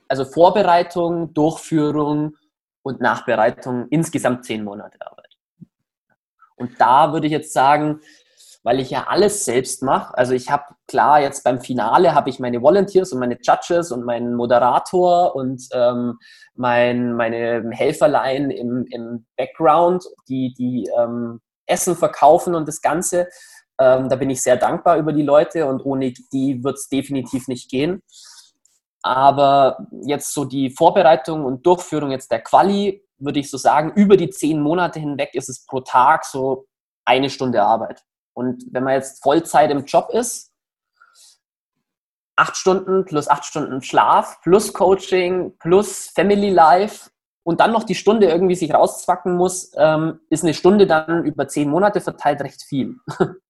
also Vorbereitung, Durchführung und Nachbereitung, insgesamt zehn Monate Arbeit. Und da würde ich jetzt sagen, weil ich ja alles selbst mache. Also ich habe klar jetzt beim Finale habe ich meine Volunteers und meine Judges und meinen Moderator und ähm, mein, meine Helferlein im, im Background, die, die ähm, Essen verkaufen und das Ganze. Ähm, da bin ich sehr dankbar über die Leute und ohne die wird es definitiv nicht gehen. Aber jetzt so die Vorbereitung und Durchführung jetzt der Quali würde ich so sagen, über die zehn Monate hinweg ist es pro Tag so eine Stunde Arbeit. Und wenn man jetzt Vollzeit im Job ist, acht Stunden plus acht Stunden Schlaf plus Coaching plus Family Life und dann noch die Stunde irgendwie sich rauszwacken muss, ähm, ist eine Stunde dann über zehn Monate verteilt recht viel.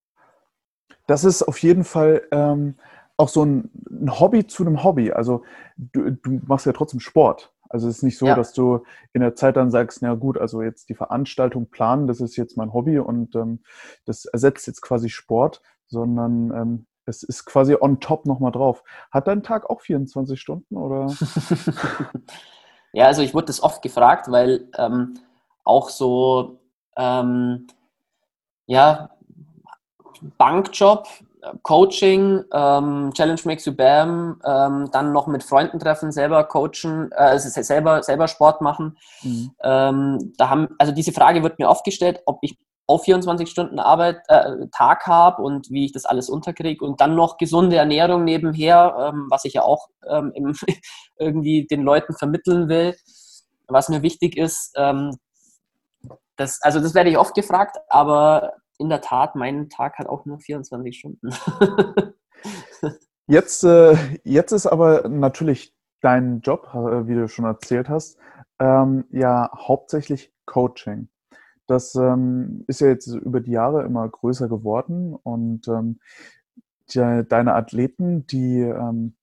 Das ist auf jeden Fall ähm, auch so ein, ein, Hobby zu einem Hobby. Also du, du, machst ja trotzdem Sport. Also es ist nicht so, ja. dass du in der Zeit dann sagst, na gut, also jetzt die Veranstaltung planen, das ist jetzt mein Hobby und ähm, das ersetzt jetzt quasi Sport, sondern ähm, es ist quasi on top nochmal drauf. Hat dein Tag auch 24 Stunden oder? ja, also ich wurde das oft gefragt, weil ähm, auch so, ähm, ja, Bankjob, Coaching, ähm, Challenge Makes You Bam, ähm, dann noch mit Freunden treffen, selber coachen, äh, selber, selber Sport machen. Mhm. Ähm, da haben, also diese Frage wird mir oft gestellt, ob ich auch 24 Stunden Arbeit, äh, Tag habe und wie ich das alles unterkriege und dann noch gesunde Ernährung nebenher, ähm, was ich ja auch ähm, irgendwie den Leuten vermitteln will, was mir wichtig ist. Ähm, das, also das werde ich oft gefragt, aber in der Tat, mein Tag hat auch nur 24 Stunden. jetzt, äh, jetzt ist aber natürlich dein Job, äh, wie du schon erzählt hast, ähm, ja hauptsächlich Coaching. Das ähm, ist ja jetzt über die Jahre immer größer geworden und ähm, die, deine Athleten, die, ähm,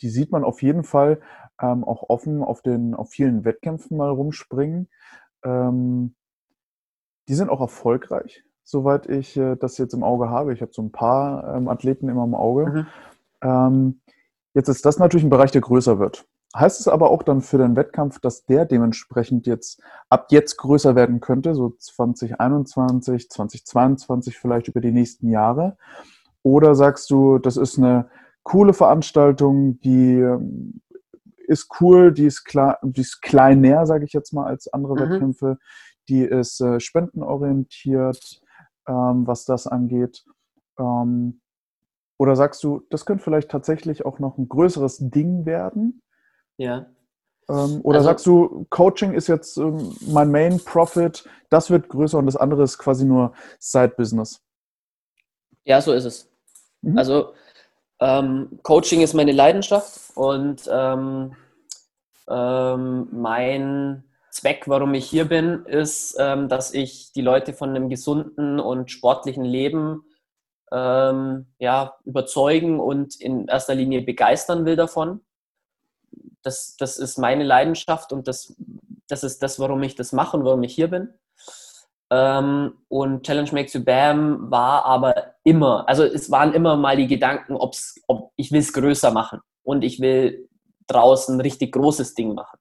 die sieht man auf jeden Fall ähm, auch offen auf, den, auf vielen Wettkämpfen mal rumspringen. Ähm, die sind auch erfolgreich, soweit ich äh, das jetzt im Auge habe. Ich habe so ein paar ähm, Athleten immer im Auge. Mhm. jetzt ist das natürlich ein Bereich, der größer wird. Heißt es aber auch dann für den Wettkampf, dass der dementsprechend jetzt ab jetzt größer werden könnte, so 2021, 2022 vielleicht über die nächsten Jahre? Oder sagst du, das ist eine coole Veranstaltung, die ähm, ist cool, die ist, klar, die ist kleiner, sage ich jetzt mal, als andere mhm. Wettkämpfe, die ist äh, spendenorientiert, ähm, was das angeht. Ähm, oder sagst du, das könnte vielleicht tatsächlich auch noch ein größeres Ding werden? Ja. Ähm, oder also, sagst du, Coaching ist jetzt ähm, mein Main Profit, das wird größer und das andere ist quasi nur Side Business? Ja, so ist es. Mhm. Also ähm, Coaching ist meine Leidenschaft und ähm, mein Zweck, warum ich hier bin, ist, ähm, dass ich die Leute von einem gesunden und sportlichen Leben ja, überzeugen und in erster Linie begeistern will davon das, das ist meine Leidenschaft und das, das ist das, warum ich das mache und warum ich hier bin. Ähm, und Challenge Makes You Bam war aber immer, also es waren immer mal die Gedanken, ob's, ob ich will es größer machen und ich will draußen ein richtig großes Ding machen.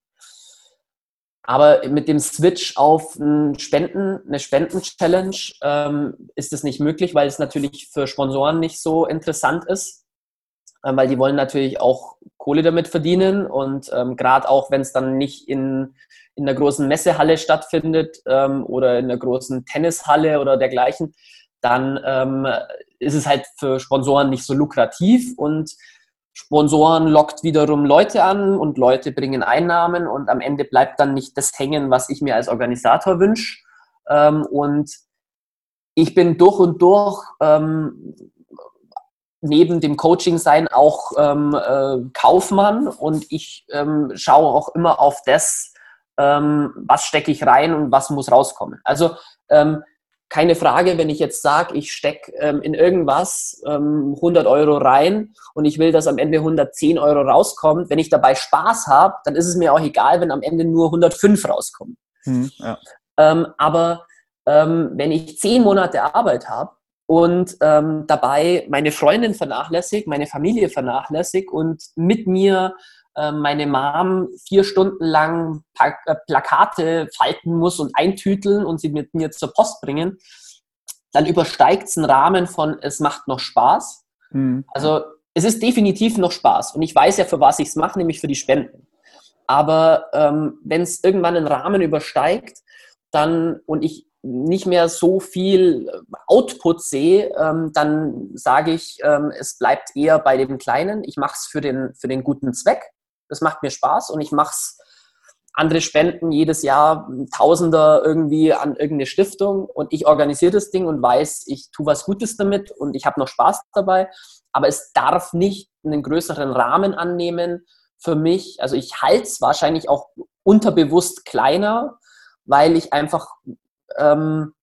Aber mit dem Switch auf ein Spenden, eine Spenden-Challenge ähm, ist es nicht möglich, weil es natürlich für Sponsoren nicht so interessant ist. Ähm, weil die wollen natürlich auch Kohle damit verdienen. Und ähm, gerade auch, wenn es dann nicht in, in einer großen Messehalle stattfindet ähm, oder in einer großen Tennishalle oder dergleichen, dann ähm, ist es halt für Sponsoren nicht so lukrativ. Und Sponsoren lockt wiederum Leute an und Leute bringen Einnahmen und am Ende bleibt dann nicht das hängen, was ich mir als Organisator wünsche. Ähm, und ich bin durch und durch ähm, neben dem Coaching sein auch ähm, äh, Kaufmann und ich ähm, schaue auch immer auf das, ähm, was stecke ich rein und was muss rauskommen. Also ähm, keine Frage, wenn ich jetzt sage, ich stecke ähm, in irgendwas 100 ähm, Euro rein und ich will, dass am Ende 110 Euro rauskommt, wenn ich dabei Spaß habe, dann ist es mir auch egal, wenn am Ende nur 105 rauskommen. Hm, ja. aber wenn ich zehn Monate Arbeit habe, und ähm, dabei meine Freundin vernachlässigt, meine Familie vernachlässigt und mit mir meine Mom vier Stunden lang äh, Plakate falten muss und eintüteln und sie mit mir zur Post bringen, dann übersteigt es einen Rahmen von es macht noch Spaß. Mhm. Also es ist definitiv noch Spaß und ich weiß ja, für was ich es mache, nämlich für die Spenden. Aber ähm, wenn es irgendwann einen Rahmen übersteigt, dann und ich nicht mehr so viel Output sehe, ähm, dann sage ich, ähm, es bleibt eher bei dem Kleinen. Ich mache es für den, für den guten Zweck. Das macht mir Spaß und ich mache es andere spenden jedes Jahr Tausender irgendwie an irgendeine Stiftung und ich organisiere das Ding und weiß, ich tue was Gutes damit und ich habe noch Spaß dabei. Aber es darf nicht einen größeren Rahmen annehmen für mich. Also ich halte es wahrscheinlich auch unterbewusst kleiner, weil ich einfach, ähm,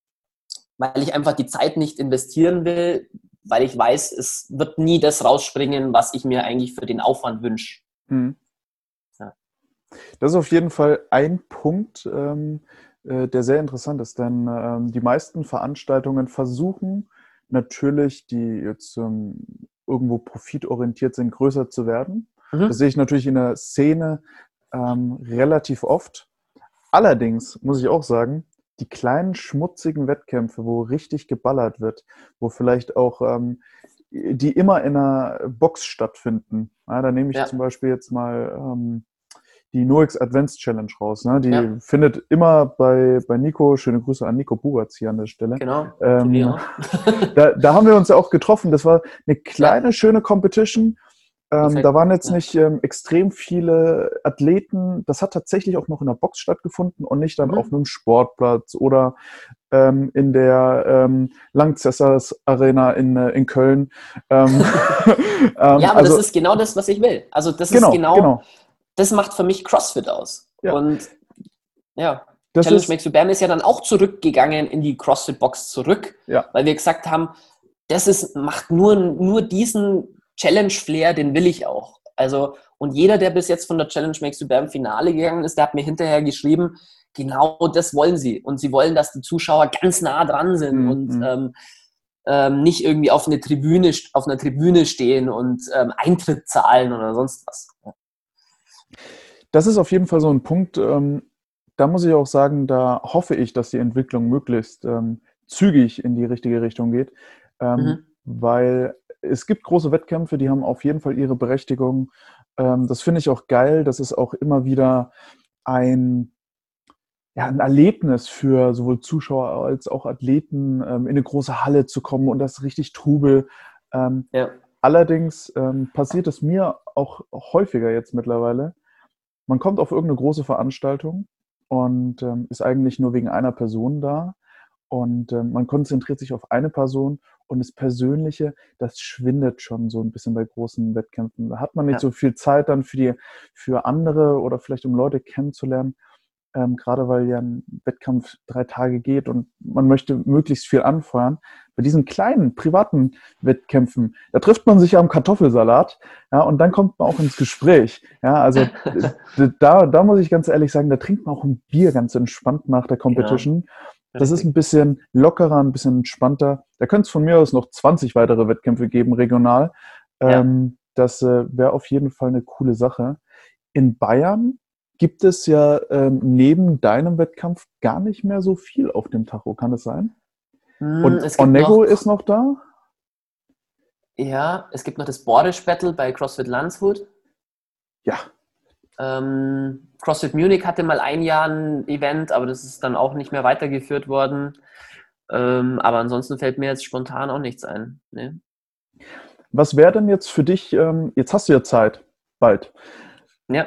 weil ich einfach die Zeit nicht investieren will, weil ich weiß, es wird nie das rausspringen, was ich mir eigentlich für den Aufwand wünsche. Hm. Das ist auf jeden Fall ein Punkt, ähm, äh, der sehr interessant ist, denn ähm, die meisten Veranstaltungen versuchen natürlich, die jetzt ähm, irgendwo profitorientiert sind, größer zu werden. Mhm. Das sehe ich natürlich in der Szene ähm, relativ oft. Allerdings muss ich auch sagen, die kleinen schmutzigen Wettkämpfe, wo richtig geballert wird, wo vielleicht auch ähm, die immer in einer Box stattfinden. Ja, da nehme ich ja. zum Beispiel jetzt mal ähm, die NoX Advents Challenge raus. Ne? Die ja. findet immer bei, bei Nico, schöne Grüße an Nico Buratz hier an der Stelle. Genau. Ähm, da, da haben wir uns ja auch getroffen. Das war eine kleine, schöne Competition ähm, da waren jetzt nicht ähm, extrem viele Athleten. Das hat tatsächlich auch noch in der Box stattgefunden und nicht dann mhm. auf einem Sportplatz oder ähm, in der ähm, Langzessers Arena in, äh, in Köln. Ähm, ähm, ja, aber also, das ist genau das, was ich will. Also das genau, ist genau, genau, das macht für mich CrossFit aus. Ja. Und ja, das Challenge Makes You Bam ist ja dann auch zurückgegangen in die CrossFit-Box zurück, ja. weil wir gesagt haben, das ist, macht nur, nur diesen Challenge-Flair, den will ich auch. Also, und jeder, der bis jetzt von der Challenge Makes You Bear Finale gegangen ist, der hat mir hinterher geschrieben, genau das wollen sie. Und sie wollen, dass die Zuschauer ganz nah dran sind mhm. und ähm, ähm, nicht irgendwie auf, eine Tribüne, auf einer Tribüne stehen und ähm, Eintritt zahlen oder sonst was. Das ist auf jeden Fall so ein Punkt, ähm, da muss ich auch sagen, da hoffe ich, dass die Entwicklung möglichst ähm, zügig in die richtige Richtung geht, ähm, mhm. weil es gibt große Wettkämpfe, die haben auf jeden Fall ihre Berechtigung. Ähm, das finde ich auch geil. Das ist auch immer wieder ein, ja, ein Erlebnis für sowohl Zuschauer als auch Athleten, ähm, in eine große Halle zu kommen und das richtig Trubel. Ähm, ja. Allerdings passiert es mir auch häufiger jetzt mittlerweile. Man kommt auf irgendeine große Veranstaltung und ist eigentlich nur wegen einer Person da. Und man konzentriert sich auf eine Person und das Persönliche, das schwindet schon so ein bisschen bei großen Wettkämpfen. Da hat man nicht ja. so viel Zeit dann für die, für andere oder vielleicht um Leute kennenzulernen. Ähm, gerade weil ja ein Wettkampf drei Tage geht und man möchte möglichst viel anfeuern. Bei diesen kleinen privaten Wettkämpfen, da trifft man sich ja am Kartoffelsalat, ja, und dann kommt man auch ins Gespräch. Ja, also da, da muss ich ganz ehrlich sagen, da trinkt man auch ein Bier ganz entspannt nach der Competition. Genau. Das ist ein bisschen lockerer, ein bisschen entspannter. Da könnte es von mir aus noch 20 weitere Wettkämpfe geben, regional. Ja. Ähm, das äh, wäre auf jeden Fall eine coole Sache. In Bayern gibt es ja ähm, neben deinem Wettkampf gar nicht mehr so viel auf dem Tacho, kann es sein? Hm, Und Onego ist noch da? Ja, es gibt noch das Borish Battle bei CrossFit Landshut. Ja, ähm, CrossFit Munich hatte mal ein Jahr ein Event, aber das ist dann auch nicht mehr weitergeführt worden. Ähm, aber ansonsten fällt mir jetzt spontan auch nichts ein. Nee. Was wäre denn jetzt für dich, ähm, jetzt hast du ja Zeit, bald. Ja.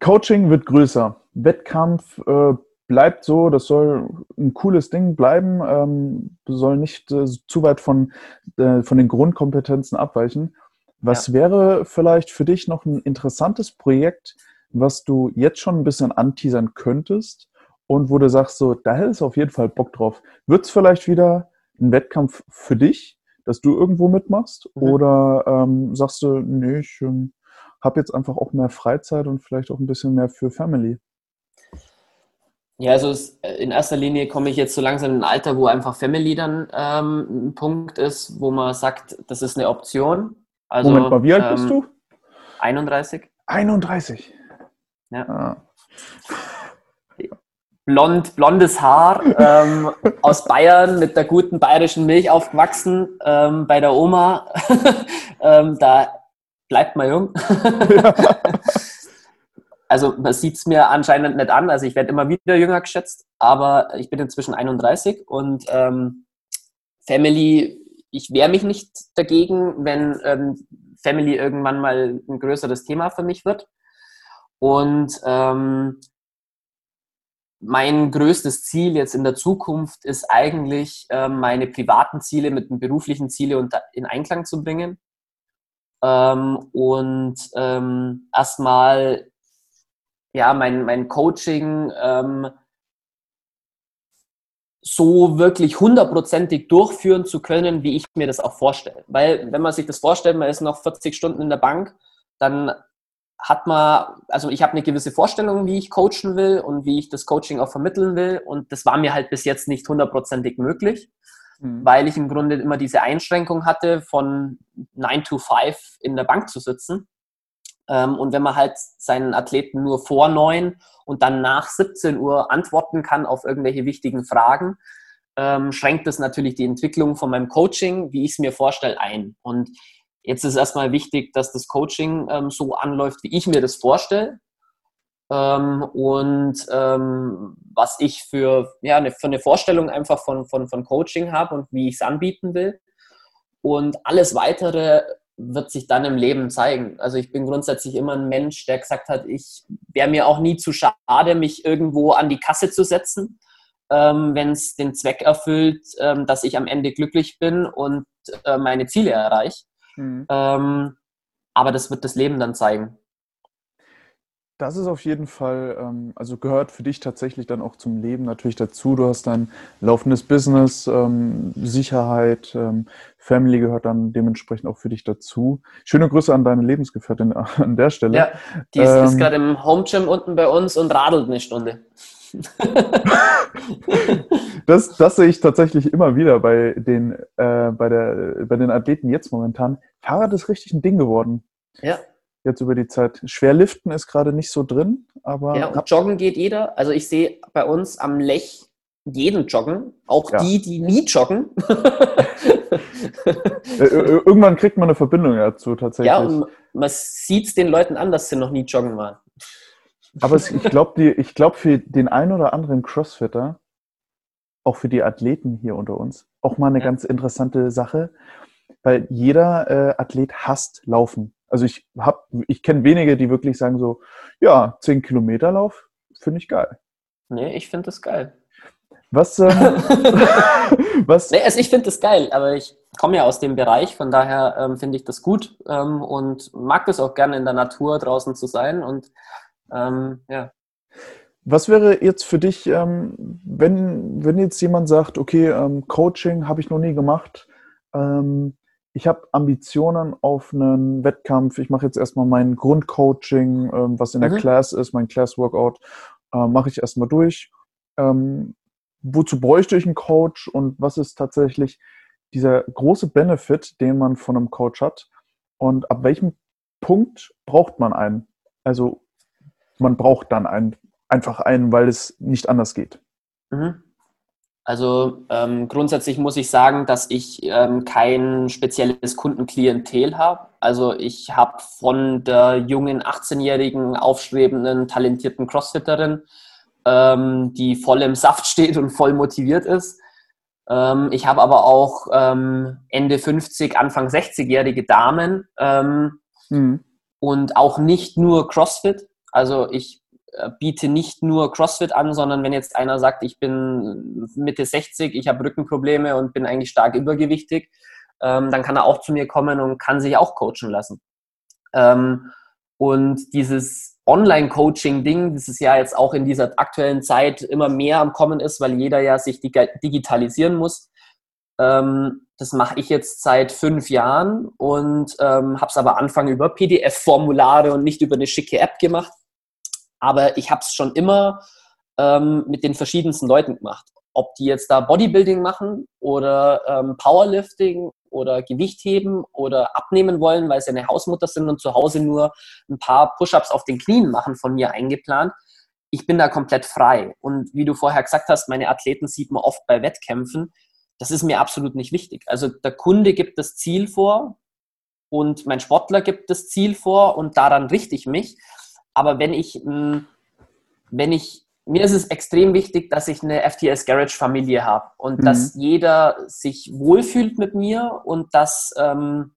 Coaching wird größer. Wettkampf äh, bleibt so, das soll ein cooles Ding bleiben, ähm, soll nicht äh, zu weit von, äh, von den Grundkompetenzen abweichen. Was ja. wäre vielleicht für dich noch ein interessantes Projekt, was du jetzt schon ein bisschen anteasern könntest und wo du sagst, so, da du auf jeden Fall Bock drauf. Wird es vielleicht wieder ein Wettkampf für dich, dass du irgendwo mitmachst? Mhm. Oder ähm, sagst du, nee, ich ähm, habe jetzt einfach auch mehr Freizeit und vielleicht auch ein bisschen mehr für Family? Ja, also es, äh, in erster Linie komme ich jetzt so langsam in ein Alter, wo einfach Family dann ähm, ein Punkt ist, wo man sagt, das ist eine Option. Also, Moment mal, wie alt bist ähm, du? 31. 31. Ja. Ah. Blond, blondes Haar, ähm, aus Bayern mit der guten bayerischen Milch aufgewachsen, ähm, bei der Oma. ähm, da bleibt man jung. also man sieht es mir anscheinend nicht an. Also ich werde immer wieder jünger geschätzt, aber ich bin inzwischen 31 und ähm, Family, ich wehre mich nicht dagegen, wenn ähm, Family irgendwann mal ein größeres Thema für mich wird. Und ähm, mein größtes Ziel jetzt in der Zukunft ist eigentlich, ähm, meine privaten Ziele mit den beruflichen Zielen in Einklang zu bringen. Ähm, und ähm, erstmal ja, mein, mein Coaching ähm, so wirklich hundertprozentig durchführen zu können, wie ich mir das auch vorstelle. Weil wenn man sich das vorstellt, man ist noch 40 Stunden in der Bank, dann hat man, also ich habe eine gewisse Vorstellung, wie ich coachen will und wie ich das Coaching auch vermitteln will. Und das war mir halt bis jetzt nicht hundertprozentig möglich, mhm. weil ich im Grunde immer diese Einschränkung hatte, von 9 to 5 in der Bank zu sitzen. Ähm, und wenn man halt seinen Athleten nur vor 9 und dann nach 17 Uhr antworten kann auf irgendwelche wichtigen Fragen, ähm, schränkt das natürlich die Entwicklung von meinem Coaching, wie ich es mir vorstelle, ein. Und jetzt ist erstmal wichtig, dass das Coaching ähm, so anläuft, wie ich mir das vorstelle. Ähm, und ähm, was ich für, ja, eine, für eine Vorstellung einfach von, von, von Coaching habe und wie ich es anbieten will. Und alles weitere wird sich dann im Leben zeigen. Also ich bin grundsätzlich immer ein Mensch, der gesagt hat, ich wäre mir auch nie zu schade, mich irgendwo an die Kasse zu setzen, ähm, wenn es den Zweck erfüllt, ähm, dass ich am Ende glücklich bin und äh, meine Ziele erreiche. Mhm. Ähm, aber das wird das Leben dann zeigen. Das ist auf jeden Fall, ähm, also gehört für dich tatsächlich dann auch zum Leben natürlich dazu. Du hast ein laufendes Business, ähm, Sicherheit, ähm, Family gehört dann dementsprechend auch für dich dazu. Schöne Grüße an deine Lebensgefährtin an der Stelle. Ja, die ist, ähm, ist gerade im Home Gym unten bei uns und radelt eine Stunde. das, das sehe ich tatsächlich immer wieder bei den, äh, bei, der, bei den Athleten jetzt momentan. Fahrrad ist richtig ein Ding geworden. Ja jetzt über die Zeit. Schwerliften ist gerade nicht so drin, aber. Ja, und joggen geht jeder. Also ich sehe bei uns am Lech jeden joggen, auch ja. die, die nie joggen. Äh, äh, irgendwann kriegt man eine Verbindung dazu tatsächlich. Ja, und man sieht es den Leuten an, dass sie noch nie joggen waren. Aber es, ich glaube, glaub für den einen oder anderen Crossfitter, auch für die Athleten hier unter uns, auch mal eine ja. ganz interessante Sache, weil jeder äh, Athlet hasst Laufen. Also ich habe, ich kenne wenige, die wirklich sagen so, ja, 10 Kilometer Lauf, finde ich geil. Nee, ich finde das geil. Was, ähm, was? Nee, also ich finde das geil, aber ich komme ja aus dem Bereich, von daher ähm, finde ich das gut ähm, und mag das auch gerne in der Natur draußen zu sein und ähm, ja. Was wäre jetzt für dich, ähm, wenn, wenn jetzt jemand sagt, okay, ähm, Coaching habe ich noch nie gemacht, ich habe Ambitionen auf einen Wettkampf. Ich mache jetzt erstmal mein Grundcoaching, ähm, was in der mhm. Class ist, mein Class-Workout, äh, mache ich erstmal durch. Ähm, wozu bräuchte ich einen Coach und was ist tatsächlich dieser große Benefit, den man von einem Coach hat? Und ab welchem Punkt braucht man einen? Also man braucht dann einen, einfach einen, weil es nicht anders geht. Mhm. Also ähm, grundsätzlich muss ich sagen, dass ich ähm, kein spezielles Kundenklientel habe. Also ich habe von der jungen 18-jährigen, aufstrebenden, talentierten Crossfitterin, ähm, die voll im Saft steht und voll motiviert ist. Ähm, ich habe aber auch ähm, Ende 50, Anfang 60-jährige Damen ähm, mhm. und auch nicht nur CrossFit. Also ich biete nicht nur CrossFit an, sondern wenn jetzt einer sagt, ich bin Mitte 60, ich habe Rückenprobleme und bin eigentlich stark übergewichtig, ähm, dann kann er auch zu mir kommen und kann sich auch coachen lassen. Ähm, und dieses Online-Coaching-Ding, das ist ja jetzt auch in dieser aktuellen Zeit immer mehr am Kommen ist, weil jeder ja sich digitalisieren muss. Ähm, das mache ich jetzt seit fünf Jahren und ähm, habe es aber Anfang über PDF-Formulare und nicht über eine schicke App gemacht. Aber ich habe es schon immer ähm, mit den verschiedensten Leuten gemacht. Ob die jetzt da Bodybuilding machen oder ähm, Powerlifting oder Gewicht heben oder abnehmen wollen, weil sie eine Hausmutter sind und zu Hause nur ein paar Push-ups auf den Knien machen, von mir eingeplant. Ich bin da komplett frei. Und wie du vorher gesagt hast, meine Athleten sieht man oft bei Wettkämpfen. Das ist mir absolut nicht wichtig. Also der Kunde gibt das Ziel vor und mein Sportler gibt das Ziel vor und daran richte ich mich. Aber wenn ich, hm, wenn ich, mir ist es extrem wichtig, dass ich eine FTS Garage Familie habe und mhm. dass jeder sich wohlfühlt mit mir und dass, ähm,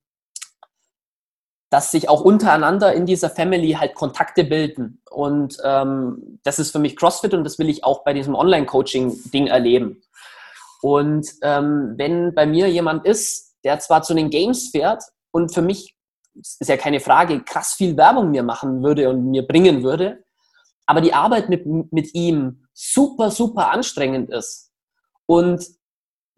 dass sich auch untereinander in dieser Family halt Kontakte bilden. Und ähm, das ist für mich CrossFit und das will ich auch bei diesem Online-Coaching-Ding erleben. Und ähm, wenn bei mir jemand ist, der zwar zu den Games fährt und für mich ist ja keine Frage, krass viel Werbung mir machen würde und mir bringen würde, aber die Arbeit mit, mit ihm super, super anstrengend ist. Und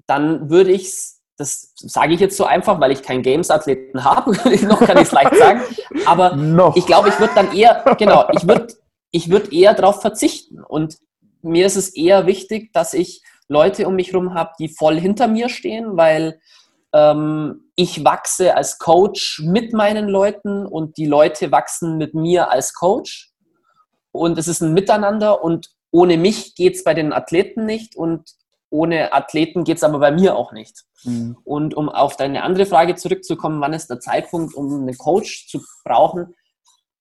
dann würde ich es das sage ich jetzt so einfach, weil ich keinen Games-Athleten habe. noch kann ich es leicht sagen. Aber noch. ich glaube, ich würde dann eher, genau, ich würde ich würd eher darauf verzichten. Und mir ist es eher wichtig, dass ich Leute um mich herum habe, die voll hinter mir stehen, weil ich wachse als Coach mit meinen Leuten und die Leute wachsen mit mir als Coach. Und es ist ein Miteinander und ohne mich geht es bei den Athleten nicht und ohne Athleten geht es aber bei mir auch nicht. Mhm. Und um auf deine andere Frage zurückzukommen, wann ist der Zeitpunkt, um einen Coach zu brauchen,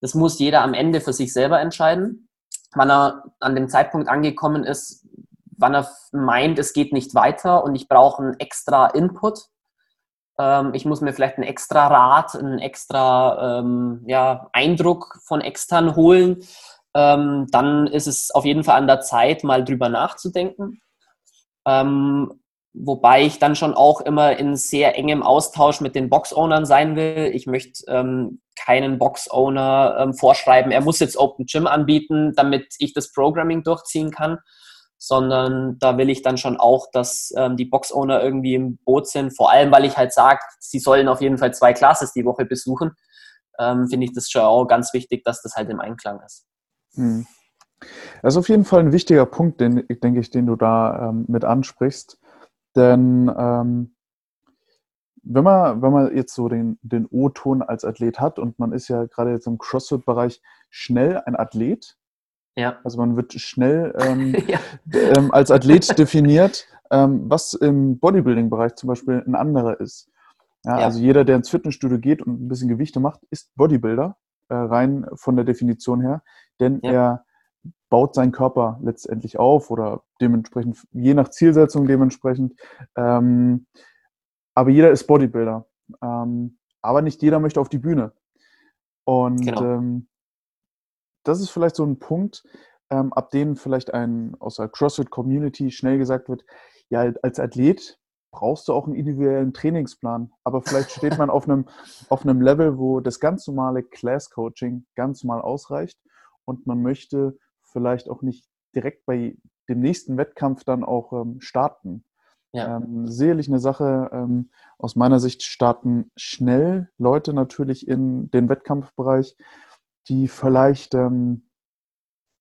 das muss jeder am Ende für sich selber entscheiden. Wann er an dem Zeitpunkt angekommen ist, wann er meint, es geht nicht weiter und ich brauche einen extra Input. Ähm, ich muss mir vielleicht einen extra Rat, einen extra ähm, ja, Eindruck von extern holen. Ähm, dann ist es auf jeden Fall an der Zeit, mal drüber nachzudenken. Ähm, wobei ich dann schon auch immer in sehr engem Austausch mit den Box-Ownern sein will. Ich möchte ähm, keinen Box-Owner ähm, vorschreiben, er muss jetzt Open Gym anbieten, damit ich das Programming durchziehen kann, sondern da will ich dann schon auch, dass ähm, die Box-Owner irgendwie im Boot sind, vor allem, weil ich halt sage, sie sollen auf jeden Fall zwei Classes die Woche besuchen, ähm, finde ich das schon auch ganz wichtig, dass das halt im Einklang ist. Hm. Das ist auf jeden Fall ein wichtiger Punkt, den, denke ich, den du da ähm, mit ansprichst. Denn ähm, wenn, man, wenn man jetzt so den, den O-Ton als Athlet hat und man ist ja gerade jetzt im CrossFit-Bereich schnell ein Athlet, ja. also man wird schnell ähm, ja. ähm, als Athlet definiert, ähm, was im Bodybuilding-Bereich zum Beispiel ein anderer ist. Ja, ja. Also jeder, der ins Fitnessstudio geht und ein bisschen Gewichte macht, ist Bodybuilder, äh, rein von der Definition her, denn er baut seinen Körper letztendlich auf oder dementsprechend, je nach Zielsetzung dementsprechend. Ähm, aber jeder ist Bodybuilder. Ähm, aber nicht jeder möchte auf die Bühne. Und genau. Das ist vielleicht so ein Punkt, ähm, ab dem vielleicht ein aus der CrossFit-Community schnell gesagt wird, ja, als Athlet brauchst du auch einen individuellen Trainingsplan. Aber vielleicht steht man auf einem, auf einem Level, wo das ganz normale Class-Coaching ganz normal ausreicht und man möchte vielleicht auch nicht direkt bei dem nächsten Wettkampf dann auch ähm, starten. Ja. Ähm, sicherlich eine Sache, ähm, aus meiner Sicht starten schnell Leute natürlich in den Wettkampfbereich, die vielleicht ähm,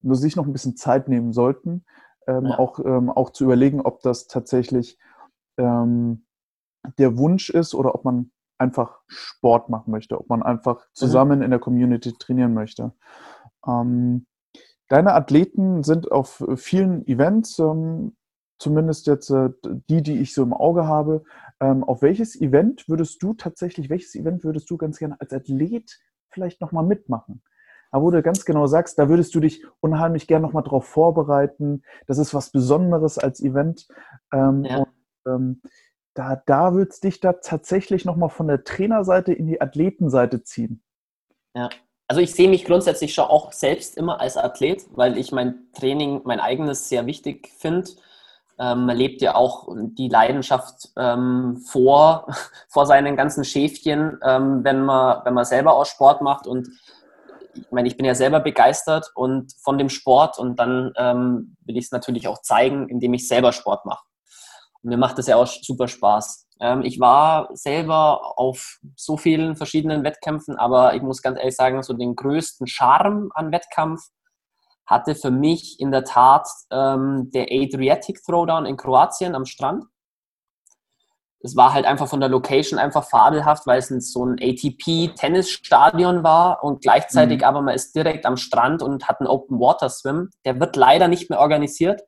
nur sich noch ein bisschen Zeit nehmen sollten, ähm, ja. auch, ähm, auch zu überlegen, ob das tatsächlich ähm, der Wunsch ist oder ob man einfach Sport machen möchte, ob man einfach mhm. zusammen mhm. in der Community trainieren möchte. Ähm, Deine Athleten sind auf vielen Events, ähm, zumindest jetzt äh, die, die ich so im Auge habe. Ähm, auf welches Event würdest du tatsächlich, welches Event würdest du ganz gerne als Athlet vielleicht nochmal mitmachen? Da wo du ganz genau sagst, da würdest du dich unheimlich gerne nochmal drauf vorbereiten. Das ist was Besonderes als Event. Ähm, ja. und, ähm, da, da wird es dich da tatsächlich nochmal von der Trainerseite in die Athletenseite ziehen. Ja, also ich sehe mich grundsätzlich schon auch selbst immer als Athlet, weil ich mein Training, mein eigenes sehr wichtig finde. Ähm, man lebt ja auch die Leidenschaft ähm, vor, vor seinen ganzen Schäfchen, ähm, wenn, man, wenn man selber auch Sport macht. Und ich meine, ich bin ja selber begeistert und von dem Sport und dann ähm, will ich es natürlich auch zeigen, indem ich selber Sport mache. Und mir macht das ja auch super Spaß. Ähm, ich war selber auf so vielen verschiedenen Wettkämpfen, aber ich muss ganz ehrlich sagen, so den größten Charme an Wettkampf hatte für mich in der Tat ähm, der Adriatic Throwdown in Kroatien am Strand. Es war halt einfach von der Location einfach fabelhaft, weil es so ein ATP-Tennisstadion war und gleichzeitig mhm. aber man ist direkt am Strand und hat einen Open Water Swim. Der wird leider nicht mehr organisiert.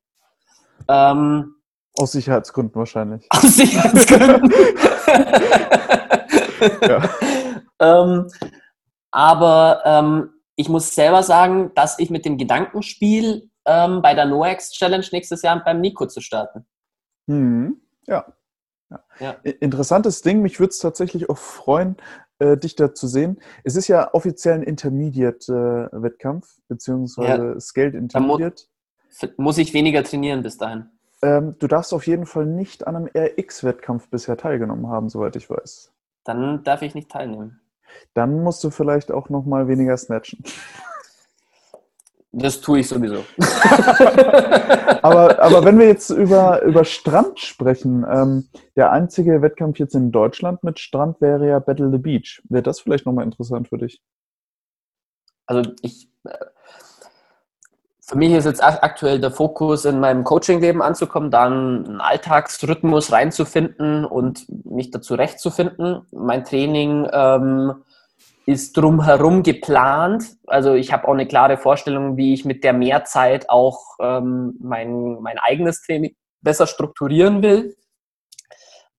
Ähm, aus Sicherheitsgründen wahrscheinlich. Aus Sicherheitsgründen. ja. ähm, aber ähm, ich muss selber sagen, dass ich mit dem Gedanken spiele, ähm, bei der NoEx Challenge nächstes Jahr beim Nico zu starten. Hm, ja. Ja. Interessantes Ding. Mich würde es tatsächlich auch freuen, äh, dich da zu sehen. Es ist ja offiziell ein Intermediate-Wettkampf, äh, beziehungsweise ja, Scaled Intermediate. Mu muss ich weniger trainieren bis dahin? Ähm, du darfst auf jeden Fall nicht an einem RX-Wettkampf bisher teilgenommen haben, soweit ich weiß. Dann darf ich nicht teilnehmen. Dann musst du vielleicht auch noch mal weniger snatchen. Das tue ich sowieso. aber, aber wenn wir jetzt über, über Strand sprechen, ähm, der einzige Wettkampf jetzt in Deutschland mit Strand wäre ja Battle the Beach. Wäre das vielleicht nochmal interessant für dich? Also ich, äh, für mich ist jetzt aktuell der Fokus, in meinem Coaching-Leben anzukommen, dann einen Alltagsrhythmus reinzufinden und mich dazu rechtzufinden. Mein Training ähm, ist drumherum geplant. Also ich habe auch eine klare Vorstellung, wie ich mit der Mehrzeit auch ähm, mein, mein eigenes Training besser strukturieren will.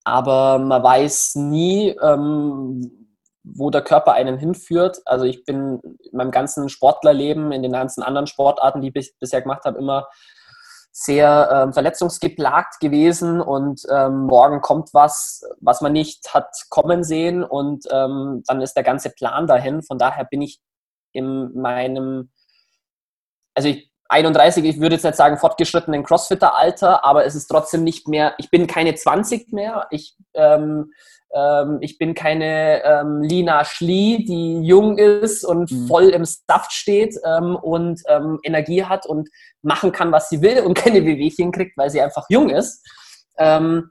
Aber man weiß nie, ähm, wo der Körper einen hinführt. Also ich bin in meinem ganzen Sportlerleben, in den ganzen anderen Sportarten, die ich bisher gemacht habe, immer sehr ähm, verletzungsgeplagt gewesen und ähm, morgen kommt was, was man nicht hat kommen sehen und ähm, dann ist der ganze Plan dahin. Von daher bin ich in meinem, also ich 31, ich würde jetzt nicht sagen fortgeschrittenen Crossfitter-Alter, aber es ist trotzdem nicht mehr, ich bin keine 20 mehr, ich ähm, ähm, ich bin keine ähm, Lina Schlie, die jung ist und mhm. voll im Stuff steht ähm, und ähm, Energie hat und machen kann, was sie will und keine Wehwehchen kriegt, weil sie einfach jung ist. Ähm,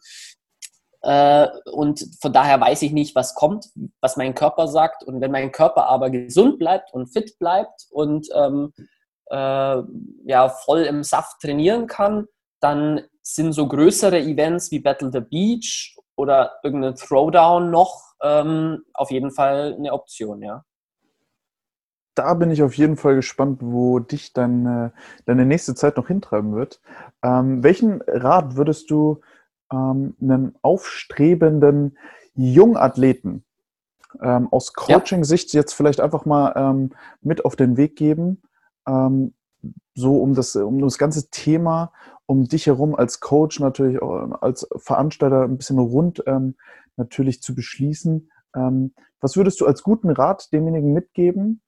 äh, und von daher weiß ich nicht, was kommt, was mein Körper sagt. Und wenn mein Körper aber gesund bleibt und fit bleibt und ähm, äh, ja, voll im Saft trainieren kann, dann sind so größere Events wie Battle the Beach oder irgendein Throwdown noch ähm, auf jeden Fall eine Option, ja. Da bin ich auf jeden Fall gespannt, wo dich deine, deine nächste Zeit noch hintreiben wird. Ähm, welchen Rat würdest du ähm, einem aufstrebenden Jungathleten ähm, aus Coaching-Sicht jetzt vielleicht einfach mal ähm, mit auf den Weg geben, ähm, so um das, um das ganze Thema um dich herum als Coach natürlich, als Veranstalter ein bisschen rund ähm, natürlich zu beschließen. Ähm, was würdest du als guten Rat demjenigen mitgeben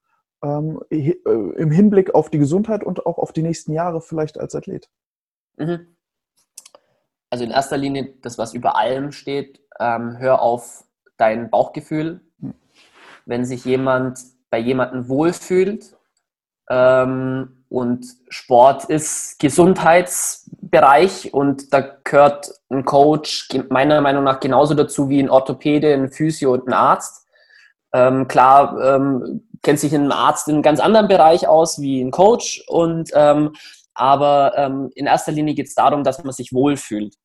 ähm, äh, im Hinblick auf die Gesundheit und auch auf die nächsten Jahre vielleicht als Athlet? Mhm. Also in erster Linie das, was über allem steht, ähm, hör auf dein Bauchgefühl. Hm. Wenn sich jemand bei jemandem wohlfühlt, ähm, und Sport ist Gesundheitsbereich und da gehört ein Coach meiner Meinung nach genauso dazu wie ein Orthopäde, ein Physio und ein Arzt. Ähm, klar ähm, kennt sich ein Arzt in einem ganz anderen Bereich aus wie ein Coach und ähm, aber ähm, in erster Linie geht es darum, dass man sich wohlfühlt.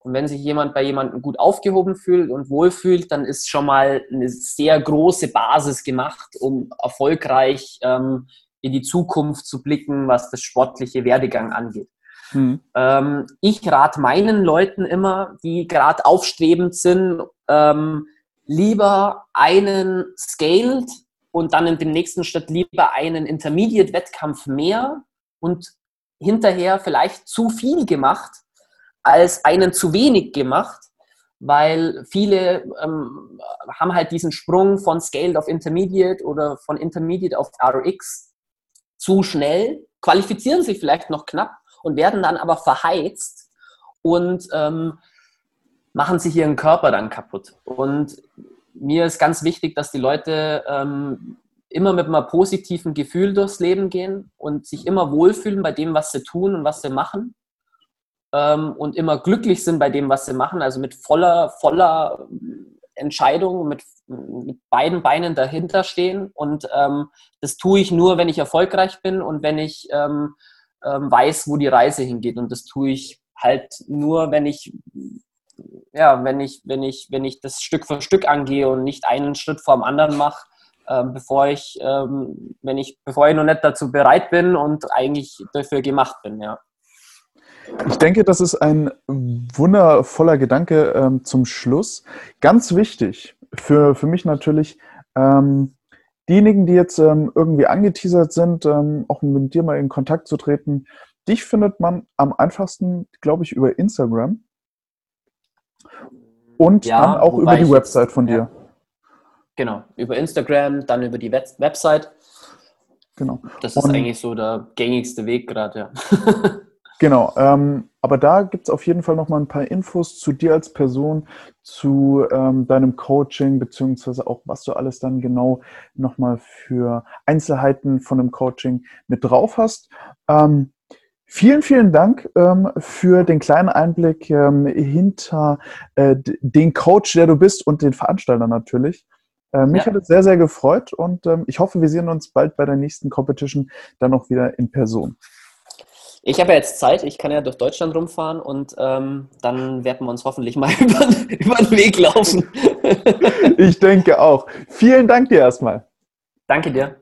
Und wenn sich jemand bei jemandem gut aufgehoben fühlt und wohlfühlt, dann ist schon mal eine sehr große Basis gemacht, um erfolgreich ähm, in die Zukunft zu blicken, was das sportliche Werdegang angeht. Mhm. Ähm, ich rate meinen Leuten immer, die gerade aufstrebend sind, ähm, lieber einen Scaled und dann in dem nächsten Schritt lieber einen Intermediate-Wettkampf mehr und hinterher vielleicht zu viel gemacht, als einen zu wenig gemacht, weil viele ähm, haben halt diesen Sprung von Scaled auf Intermediate oder von Intermediate auf RX zu schnell, qualifizieren sich vielleicht noch knapp und werden dann aber verheizt und ähm, machen sich ihren Körper dann kaputt. Und mir ist ganz wichtig, dass die Leute ähm, immer mit einem positiven Gefühl durchs Leben gehen und sich immer wohlfühlen bei dem, was sie tun und was sie machen. Ähm, und immer glücklich sind bei dem, was sie machen, also mit voller, voller Entscheidung, mit mit beiden Beinen dahinter stehen. Und ähm, das tue ich nur, wenn ich erfolgreich bin und wenn ich ähm, ähm, weiß, wo die Reise hingeht. Und das tue ich halt nur, wenn ich ja, wenn ich, wenn ich, wenn ich das Stück für Stück angehe und nicht einen Schritt vor dem anderen mache, äh, bevor ich, ähm, wenn ich, bevor ich noch nicht dazu bereit bin und eigentlich dafür gemacht bin, ja. Ich denke, das ist ein wundervoller Gedanke ähm, zum Schluss. Ganz wichtig, für, für mich natürlich ähm, diejenigen, die jetzt ähm, irgendwie angeteasert sind, ähm, auch mit dir mal in Kontakt zu treten. Dich findet man am einfachsten, glaube ich, über Instagram und ja, dann auch über die Website von dir. Ja. Genau, über Instagram, dann über die Website. Genau. Das ist Und, eigentlich so der gängigste Weg gerade, ja. genau, ähm, aber da gibt es auf jeden Fall nochmal ein paar Infos zu dir als Person, zu ähm, deinem Coaching, beziehungsweise auch, was du alles dann genau nochmal für Einzelheiten von dem Coaching mit drauf hast. Ähm, Vielen, vielen Dank ähm, für den kleinen Einblick ähm, hinter äh, den Coach, der du bist und den Veranstalter natürlich. Äh, mich ja. hat es sehr, sehr gefreut und ähm, ich hoffe, wir sehen uns bald bei der nächsten Competition dann noch wieder in Person. Ich habe ja jetzt Zeit, ich kann ja durch Deutschland rumfahren und ähm, dann werden wir uns hoffentlich mal über, über den Weg laufen. ich denke auch. Vielen Dank dir erstmal. Danke dir.